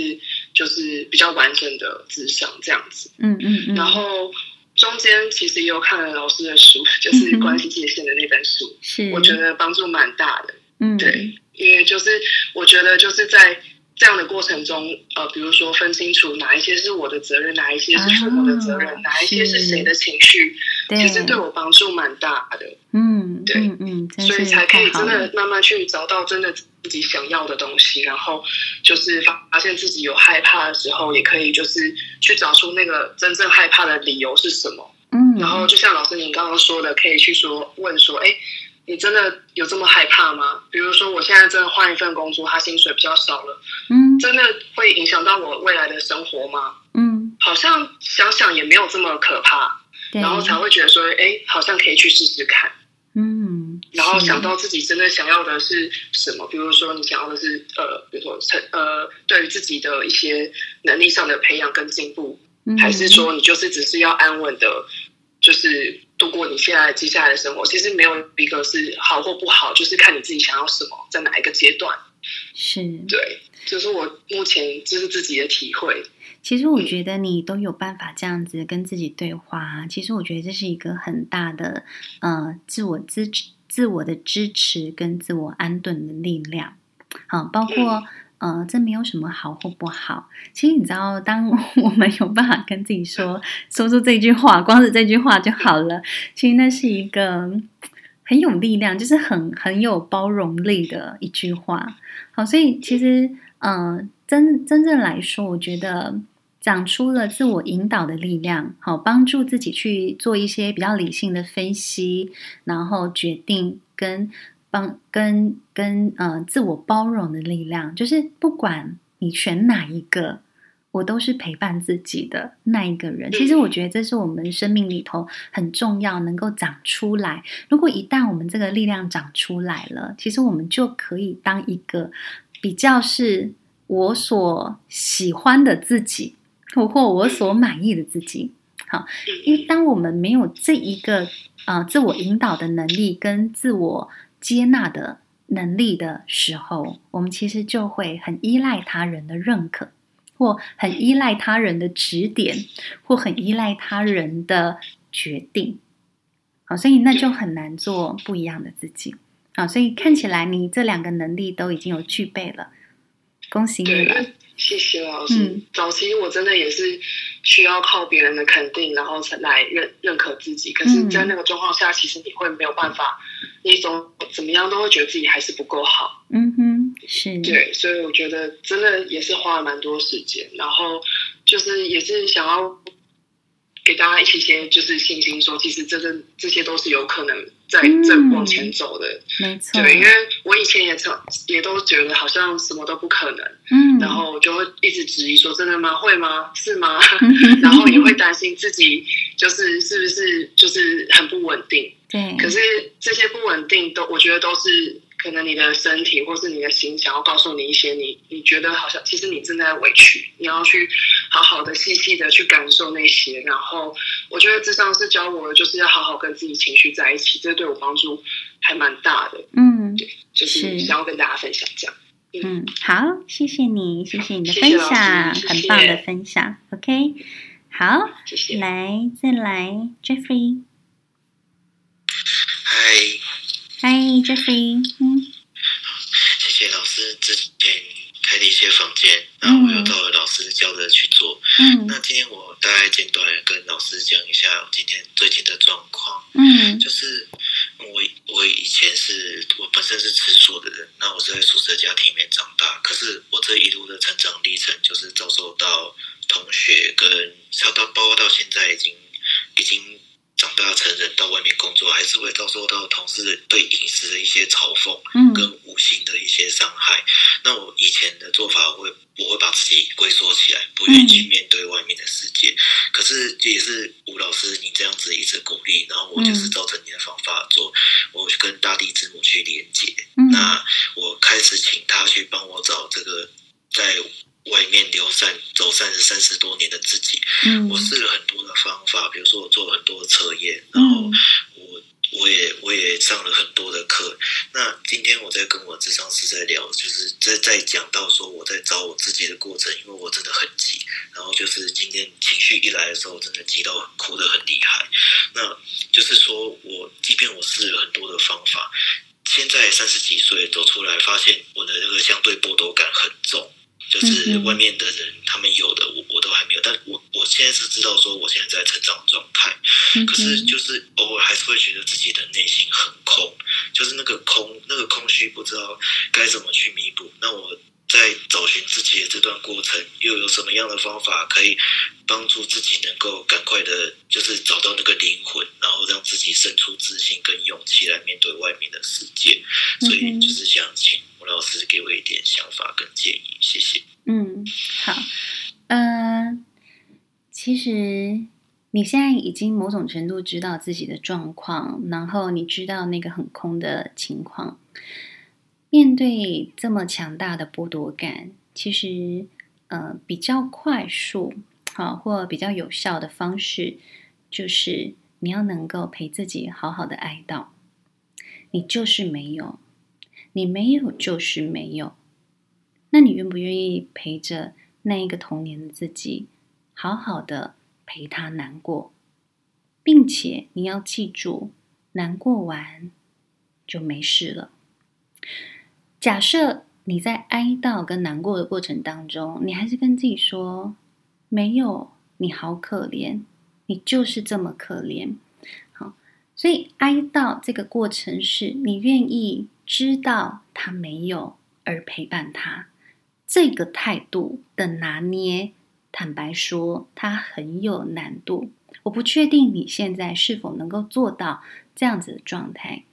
就是比较完整的咨商这样子。嗯嗯嗯。然后中间其实也有看了老师的书，就是关系界限的那本书，是我觉得帮助蛮大的。嗯，对，因为就是我觉得就是在。这样的过程中，呃，比如说分清楚哪一些是我的责任，哪一些是父母的责任，哦、哪一些是谁的情绪，其实对我帮助蛮大的。嗯，对，嗯，嗯，所以才可以真的慢慢去找到真的自己想要的东西，然后就是发现自己有害怕的时候，也可以就是去找出那个真正害怕的理由是什么。嗯，然后就像老师您刚刚说的，可以去说问说，哎。你真的有这么害怕吗？比如说，我现在真的换一份工作，他薪水比较少了，嗯，真的会影响到我未来的生活吗？嗯，好像想想也没有这么可怕，然后才会觉得说，哎，好像可以去试试看，嗯，然后想到自己真的想要的是什么，比如说你想要的是呃，比如说成呃，对于自己的一些能力上的培养跟进步，还是说你就是只是要安稳的，就是。度过你现在接下来的生活，其实没有一个是好或不好，就是看你自己想要什么，在哪一个阶段。是，对，就是我目前就是自己的体会。其实我觉得你都有办法这样子跟自己对话。嗯、其实我觉得这是一个很大的呃自我支持、自我的支持跟自我安顿的力量。好，包括。呃，这没有什么好或不好。其实你知道，当 *laughs* 我们有办法跟自己说说出这句话，光是这句话就好了。其实那是一个很有力量，就是很很有包容力的一句话。好，所以其实，嗯、真真正来说，我觉得长出了自我引导的力量，好，帮助自己去做一些比较理性的分析，然后决定跟。帮跟跟呃自我包容的力量，就是不管你选哪一个，我都是陪伴自己的那一个人。其实我觉得这是我们生命里头很重要，能够长出来。如果一旦我们这个力量长出来了，其实我们就可以当一个比较是我所喜欢的自己，或或我所满意的自己。好，因为当我们没有这一个呃自我引导的能力跟自我。接纳的能力的时候，我们其实就会很依赖他人的认可，或很依赖他人的指点，或很依赖他人的决定。好，所以那就很难做不一样的自己。好，所以看起来你这两个能力都已经有具备了，恭喜你了。谢谢老师。嗯，早期我真的也是需要靠别人的肯定，然后才来认认可自己。可是，在那个状况下，其实你会没有办法，你总怎么样都会觉得自己还是不够好。嗯哼，是。对，所以我觉得真的也是花了蛮多时间，然后就是也是想要给大家一些就是信心，说其实真的这些都是有可能。在在往前走的，嗯、没错。对，因为我以前也曾也都觉得好像什么都不可能，嗯，然后就会一直质疑说：“真的吗？会吗？是吗？” *laughs* 然后也会担心自己就是是不是就是很不稳定。对。可是这些不稳定都，我觉得都是。可能你的身体或是你的心想要告诉你一些你你觉得好像其实你正在委屈，你要去好好的细细的去感受那些。然后我觉得智商是教我的就是要好好跟自己情绪在一起，这对我帮助还蛮大的。嗯，对，就是想要跟大家分享这样。嗯，嗯，好，谢谢你，谢谢你的分享，谢谢很棒的分享。OK，好，谢谢。来，再来，Jeffrey。嗨。嗨，Jeffrey。嗯，谢谢老师之前开的一些房间，然后我又到了老师教的去做。嗯，那今天我大概简短跟老师讲一下我今天最近的状况。嗯，就是我我以前是我本身是吃素的人，那我是在素食家庭里面长大，可是我这一路的成长历程，就是遭受到同学跟到包括到现在已经已经。长大成人到外面工作，还是会遭受到同事对饮食的一些嘲讽，嗯跟无形的一些伤害。嗯、那我以前的做法会，我会把自己龟缩起来，不愿意去面对外面的世界。嗯、可是这也是吴老师你这样子一直鼓励，然后我就是照着你的方法做，我跟大地之母去连接。嗯、那我开始请他去帮我找这个在。外面流散走散了三十多年的自己，嗯、我试了很多的方法，比如说我做了很多的测验，然后我我也我也上了很多的课。那今天我在跟我智商师在聊，就是在在讲到说我在找我自己的过程，因为我真的很急，然后就是今天情绪一来的时候，真的急到哭得很厉害。那就是说我即便我试了很多的方法，现在三十几岁走出来，发现我的那个相对剥夺感很重。就是外面的人，他们有的我我都还没有，但我我现在是知道说我现在在成长状态，可是就是偶尔还是会觉得自己的内心很空，就是那个空那个空虚，不知道该怎么去弥补。那我在找寻自己的这段过程，又有什么样的方法可以帮助自己能够赶快的，就是找到那个灵魂，然后让自己生出自信跟勇气来面对外面的世界。所以就是想请吴老师给我一点想法跟建议，谢谢。嗯，好，嗯、呃，其实你现在已经某种程度知道自己的状况，然后你知道那个很空的情况。面对这么强大的剥夺感，其实呃比较快速好或比较有效的方式，就是你要能够陪自己好好的哀悼。你就是没有，你没有就是没有。那你愿不愿意陪着那一个童年的自己，好好的陪他难过，并且你要记住，难过完就没事了。假设你在哀悼跟难过的过程当中，你还是跟自己说：“没有，你好可怜，你就是这么可怜。”好，所以哀悼这个过程是你愿意知道他没有而陪伴他，这个态度的拿捏，坦白说，它很有难度。我不确定你现在是否能够做到这样子的状态，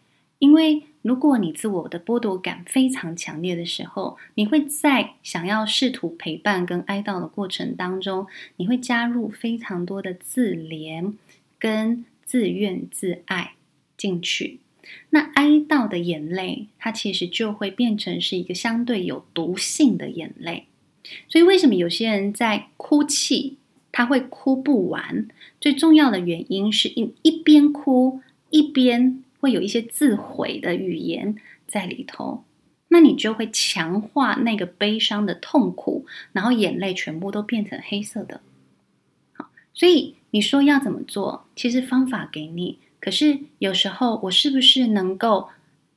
因为。如果你自我的剥夺感非常强烈的时候，你会在想要试图陪伴跟哀悼的过程当中，你会加入非常多的自怜跟自怨自艾进去。那哀悼的眼泪，它其实就会变成是一个相对有毒性的眼泪。所以，为什么有些人在哭泣，他会哭不完？最重要的原因是一一边哭一边。会有一些自毁的语言在里头，那你就会强化那个悲伤的痛苦，然后眼泪全部都变成黑色的。好，所以你说要怎么做？其实方法给你，可是有时候我是不是能够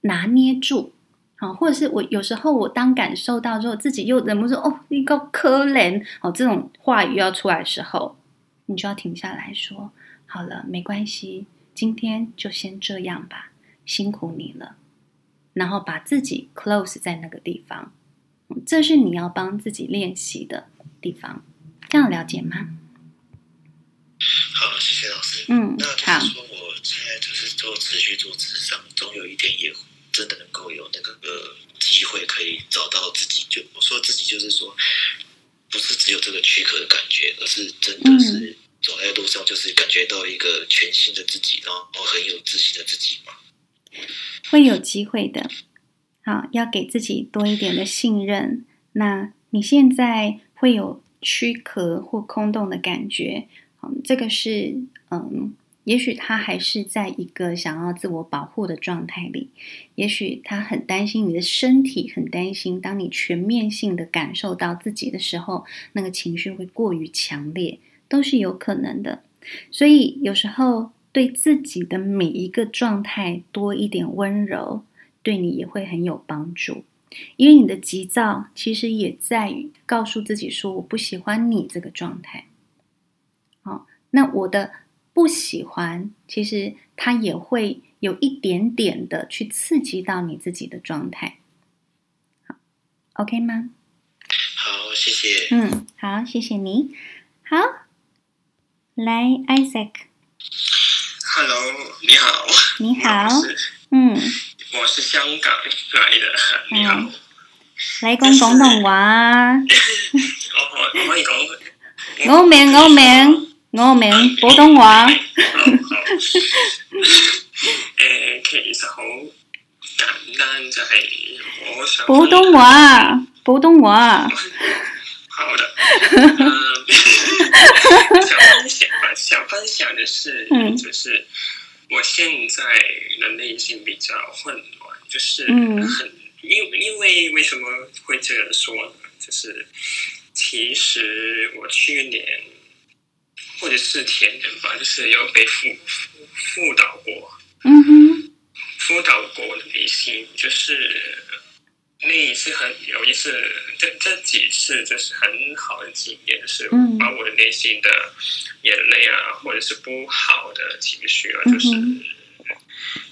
拿捏住？好，或者是我有时候我当感受到之后，自己又忍不住哦，你够可怜哦，这种话语要出来的时候，你就要停下来说，好了，没关系。今天就先这样吧，辛苦你了。然后把自己 close 在那个地方，这是你要帮自己练习的地方。这样了解吗？好，谢谢老师。嗯，那就是说，我现在就是做持续做智商，总有一天也真的能够有那个个机会可以找到自己。就我说自己，就是说，不是只有这个躯壳的感觉，而是真的是。走在路上，就是感觉到一个全新的自己，然后很有自信的自己嘛。会有机会的，好，要给自己多一点的信任。那你现在会有躯壳或空洞的感觉，嗯，这个是嗯，也许他还是在一个想要自我保护的状态里，也许他很担心你的身体，很担心当你全面性的感受到自己的时候，那个情绪会过于强烈。都是有可能的，所以有时候对自己的每一个状态多一点温柔，对你也会很有帮助。因为你的急躁其实也在于告诉自己说：“我不喜欢你这个状态。”好，那我的不喜欢，其实它也会有一点点的去刺激到你自己的状态。好，OK 吗？好，谢谢。嗯，好，谢谢你。好。来，Isaac。Hello，你好。你好。嗯，我是香港来的。你好。嗯、来讲广东话。我 *laughs* 可以讲。我名，我名，我明普通话。*laughs* 诶，其实好简单，就系我想。普通话，普通话。*laughs* 好的。*laughs* 想分享吧，想分享的是，就是我现在的内心比较混乱，就是很因因为为什么会这样说呢？就是其实我去年或者是前年吧，就是有被辅辅导过，嗯哼，辅导过的内心就是。那一次很有意思，这这几次就是很好的经验，就是把我的内心的眼泪啊，或者是不好的情绪啊，就是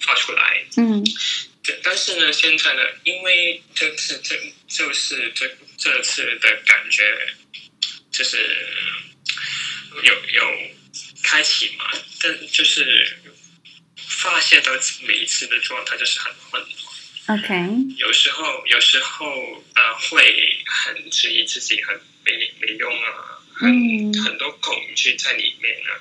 发出来。嗯，但是呢，现在呢，因为这次这就是这这次的感觉，就是有有开启嘛，但就是。发泄到每一次的状态就是很混乱。OK，有时候有时候呃会很质疑自己很没没用啊，很、嗯、很多恐惧在里面啊。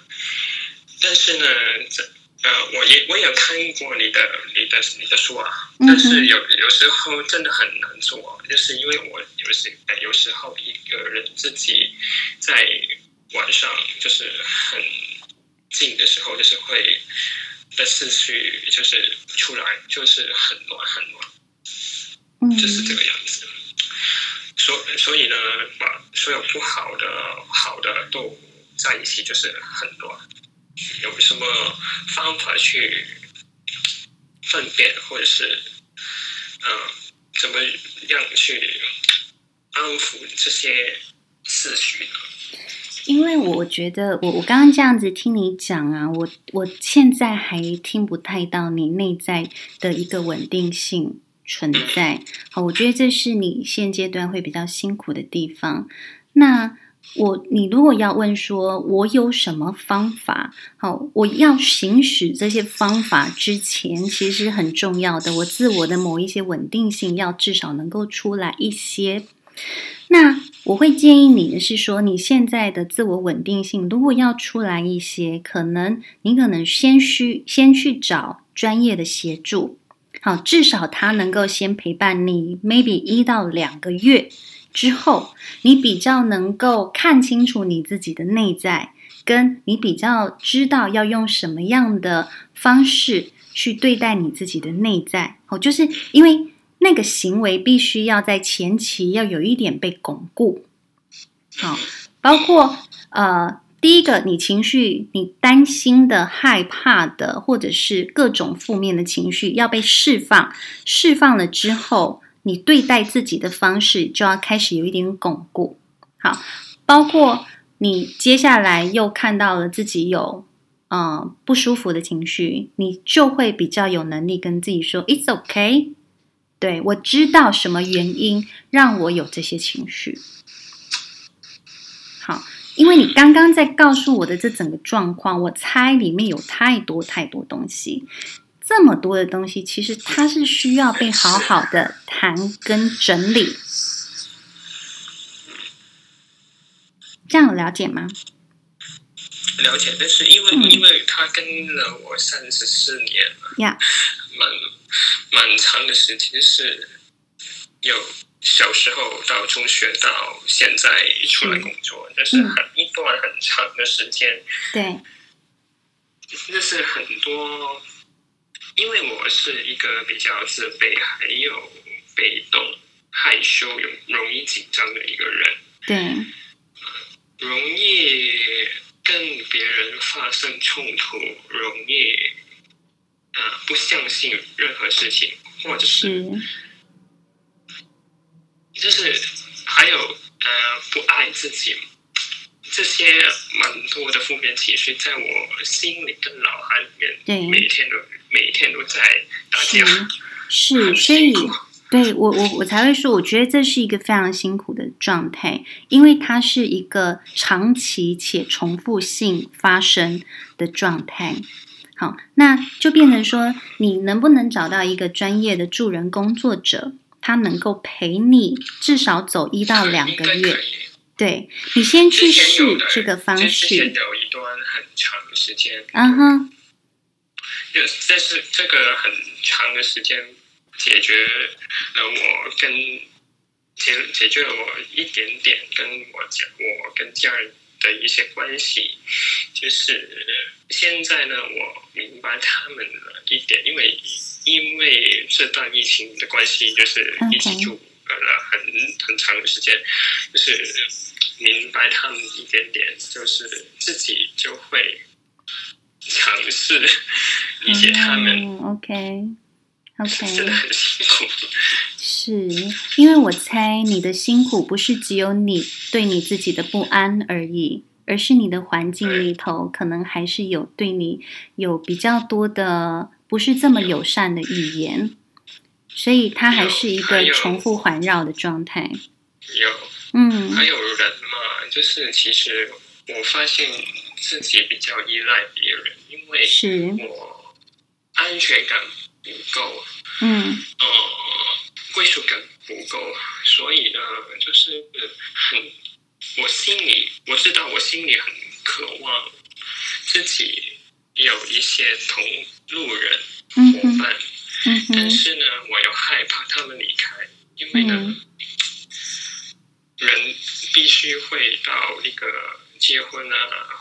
但是呢，这呃我也我也看过你的你的你的书啊，但是有有时候真的很难做，就是因为我有时有时候一个人自己在晚上就是很静的时候，就是会。的思绪就是出来，就是很乱很乱，就是这个样子。所所以呢，把所有不好的、好的都在一起，就是很乱。有什么方法去分辨，或者是嗯、呃，怎么样去安抚这些思绪呢？因为我觉得，我我刚刚这样子听你讲啊，我我现在还听不太到你内在的一个稳定性存在。好，我觉得这是你现阶段会比较辛苦的地方。那我，你如果要问说，我有什么方法？好，我要行使这些方法之前，其实很重要的，我自我的某一些稳定性要至少能够出来一些。那我会建议你的是说，你现在的自我稳定性如果要出来一些，可能你可能先需先去找专业的协助，好，至少他能够先陪伴你，maybe 一到两个月之后，你比较能够看清楚你自己的内在，跟你比较知道要用什么样的方式去对待你自己的内在，好，就是因为。那个行为必须要在前期要有一点被巩固，好，包括呃，第一个，你情绪你担心的、害怕的，或者是各种负面的情绪要被释放，释放了之后，你对待自己的方式就要开始有一点巩固，好，包括你接下来又看到了自己有嗯、不舒服的情绪，你就会比较有能力跟自己说 “It's OK”。对，我知道什么原因让我有这些情绪。好，因为你刚刚在告诉我的这整个状况，我猜里面有太多太多东西，这么多的东西，其实它是需要被好好的谈跟整理。这样了解吗？了解，但是因为、嗯、因为他跟了我三十四年了，呀、蛮。蛮长的时间是有小时候到中学到现在出来工作，但是很一段很长的时间。对，那是很多，因为我是一个比较自卑，还有被动、害羞、容容易紧张的一个人。对，容易跟别人发生冲突，容易。呃，不相信任何事情，或者是，就是还有呃，不爱自己，这些蛮多的负面情绪，在我心里跟脑海里面，对，每天都每天都在打架，是，是，所以对我我我才会说，我觉得这是一个非常辛苦的状态，因为它是一个长期且重复性发生的状态。好，那就变成说，你能不能找到一个专业的助人工作者，他能够陪你至少走一到两个月？对，你先去试这个方式。有一段很长的时间，嗯哼，但是这个很长的时间解决了我跟解解决了我一点点跟我家我跟家人的一些关系，就是现在呢，我明白他们了一点，因为因为这段疫情的关系，就是一起住了很很长的时间，就是明白他们一点点，就是自己就会尝试理解他们。嗯，OK。OK，*laughs* 真的很辛苦。是因为我猜你的辛苦不是只有你对你自己的不安而已，而是你的环境里头可能还是有对你有比较多的不是这么友善的语言，所以它还是一个重复环绕的状态。有，嗯，还有人嘛，就是其实我发现自己比较依赖别人，因为是我安全感不够，嗯，呃，归属感不够，所以呢，就是很，我心里我知道我心里很渴望自己有一些同路人伙伴，嗯嗯，但是呢，我又害怕他们离开，因为呢，嗯、人必须会到一个结婚啊、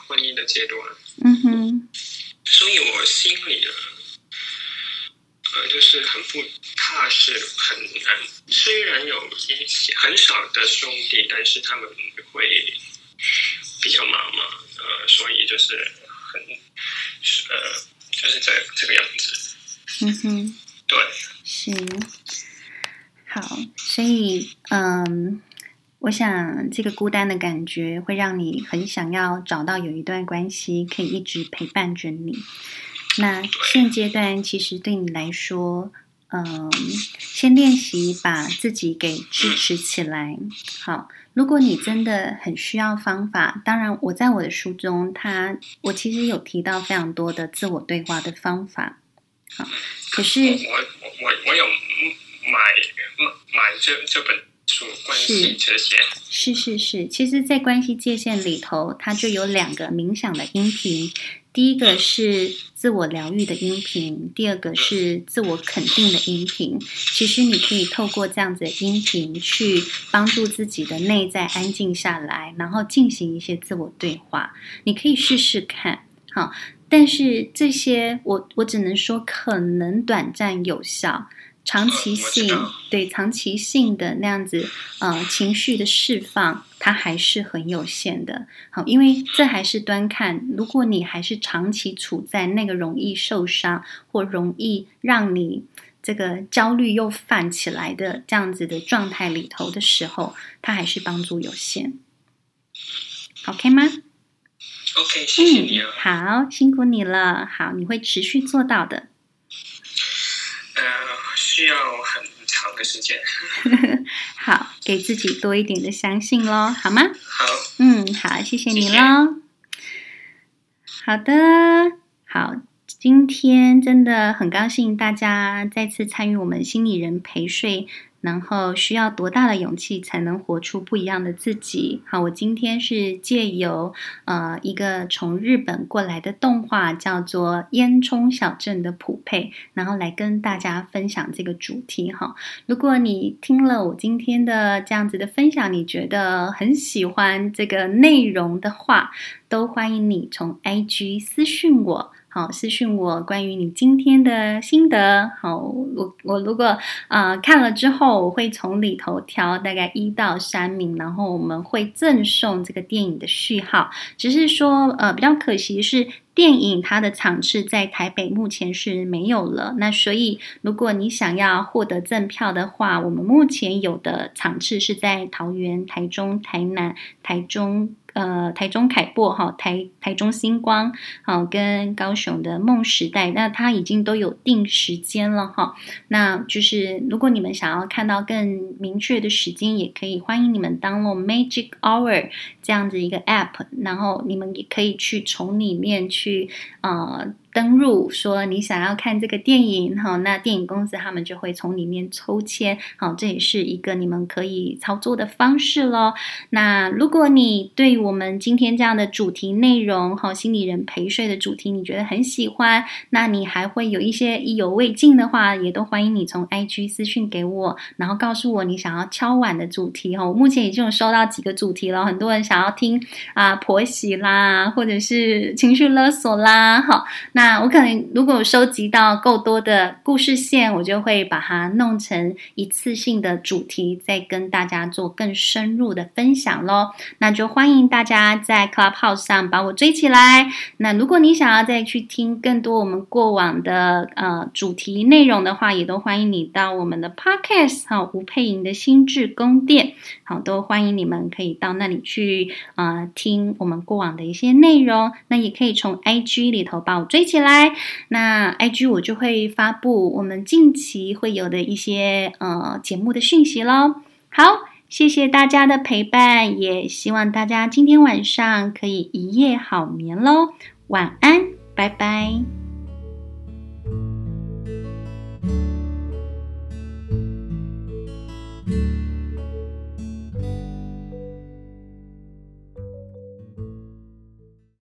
婚姻的阶段，嗯哼，所以我心里呢。呃，就是很不踏实，很难。虽然有一些很少的兄弟，但是他们会比较忙嘛，呃，所以就是很，呃，就是这这个样子。嗯哼，对，是。好，所以，嗯，我想这个孤单的感觉会让你很想要找到有一段关系可以一直陪伴着你。那现阶段其实对你来说，嗯，先练习把自己给支持起来。好，如果你真的很需要方法，当然我在我的书中，他我其实有提到非常多的自我对话的方法。好，可是我我我我有买买这这本书关系这些，是是是，其实，在关系界限里头，它就有两个冥想的音频。第一个是自我疗愈的音频，第二个是自我肯定的音频。其实你可以透过这样子的音频去帮助自己的内在安静下来，然后进行一些自我对话。你可以试试看，好。但是这些我我只能说可能短暂有效。长期性对长期性的那样子，呃，情绪的释放，它还是很有限的。好，因为这还是端看，如果你还是长期处在那个容易受伤或容易让你这个焦虑又泛起来的这样子的状态里头的时候，它还是帮助有限。OK 吗？OK，谢谢你啊。嗯，好，辛苦你了。好，你会持续做到的。需要很长的时间。*laughs* 好，给自己多一点的相信喽，好吗？好。嗯，好，谢谢你喽。好的，好，今天真的很高兴大家再次参与我们心理人陪睡。然后需要多大的勇气才能活出不一样的自己？好，我今天是借由呃一个从日本过来的动画，叫做《烟囱小镇》的普配，然后来跟大家分享这个主题哈。如果你听了我今天的这样子的分享，你觉得很喜欢这个内容的话，都欢迎你从 IG 私讯我。好，私讯我关于你今天的心得。好，我我如果啊看了之后，我会从里头挑大概一到三名，然后我们会赠送这个电影的序号。只是说呃比较可惜是电影它的场次在台北目前是没有了。那所以如果你想要获得赠票的话，我们目前有的场次是在桃园、台中、台南、台中。呃，台中凯擘哈，台台中星光好，跟高雄的梦时代，那它已经都有定时间了哈。那就是如果你们想要看到更明确的时间，也可以欢迎你们 download Magic Hour 这样子一个 app，然后你们也可以去从里面去去啊登入说你想要看这个电影哈，那电影公司他们就会从里面抽签，好，这也是一个你们可以操作的方式喽。那如果你对我们今天这样的主题内容哈，心理人陪睡的主题你觉得很喜欢，那你还会有一些意犹未尽的话，也都欢迎你从 IG 私讯给我，然后告诉我你想要敲碗的主题哈。我目前已经有收到几个主题了，很多人想要听啊婆媳啦，或者是情绪勒索啦，好，那。那我可能如果收集到够多的故事线，我就会把它弄成一次性的主题，再跟大家做更深入的分享喽。那就欢迎大家在 Clubhouse 上把我追起来。那如果你想要再去听更多我们过往的呃主题内容的话，也都欢迎你到我们的 Podcast 好吴佩莹的心智宫殿，好，都欢迎你们可以到那里去啊、听我们过往的一些内容。那也可以从 IG 里头把我追起。起来，那 IG 我就会发布我们近期会有的一些呃节目的讯息喽。好，谢谢大家的陪伴，也希望大家今天晚上可以一夜好眠喽。晚安，拜拜。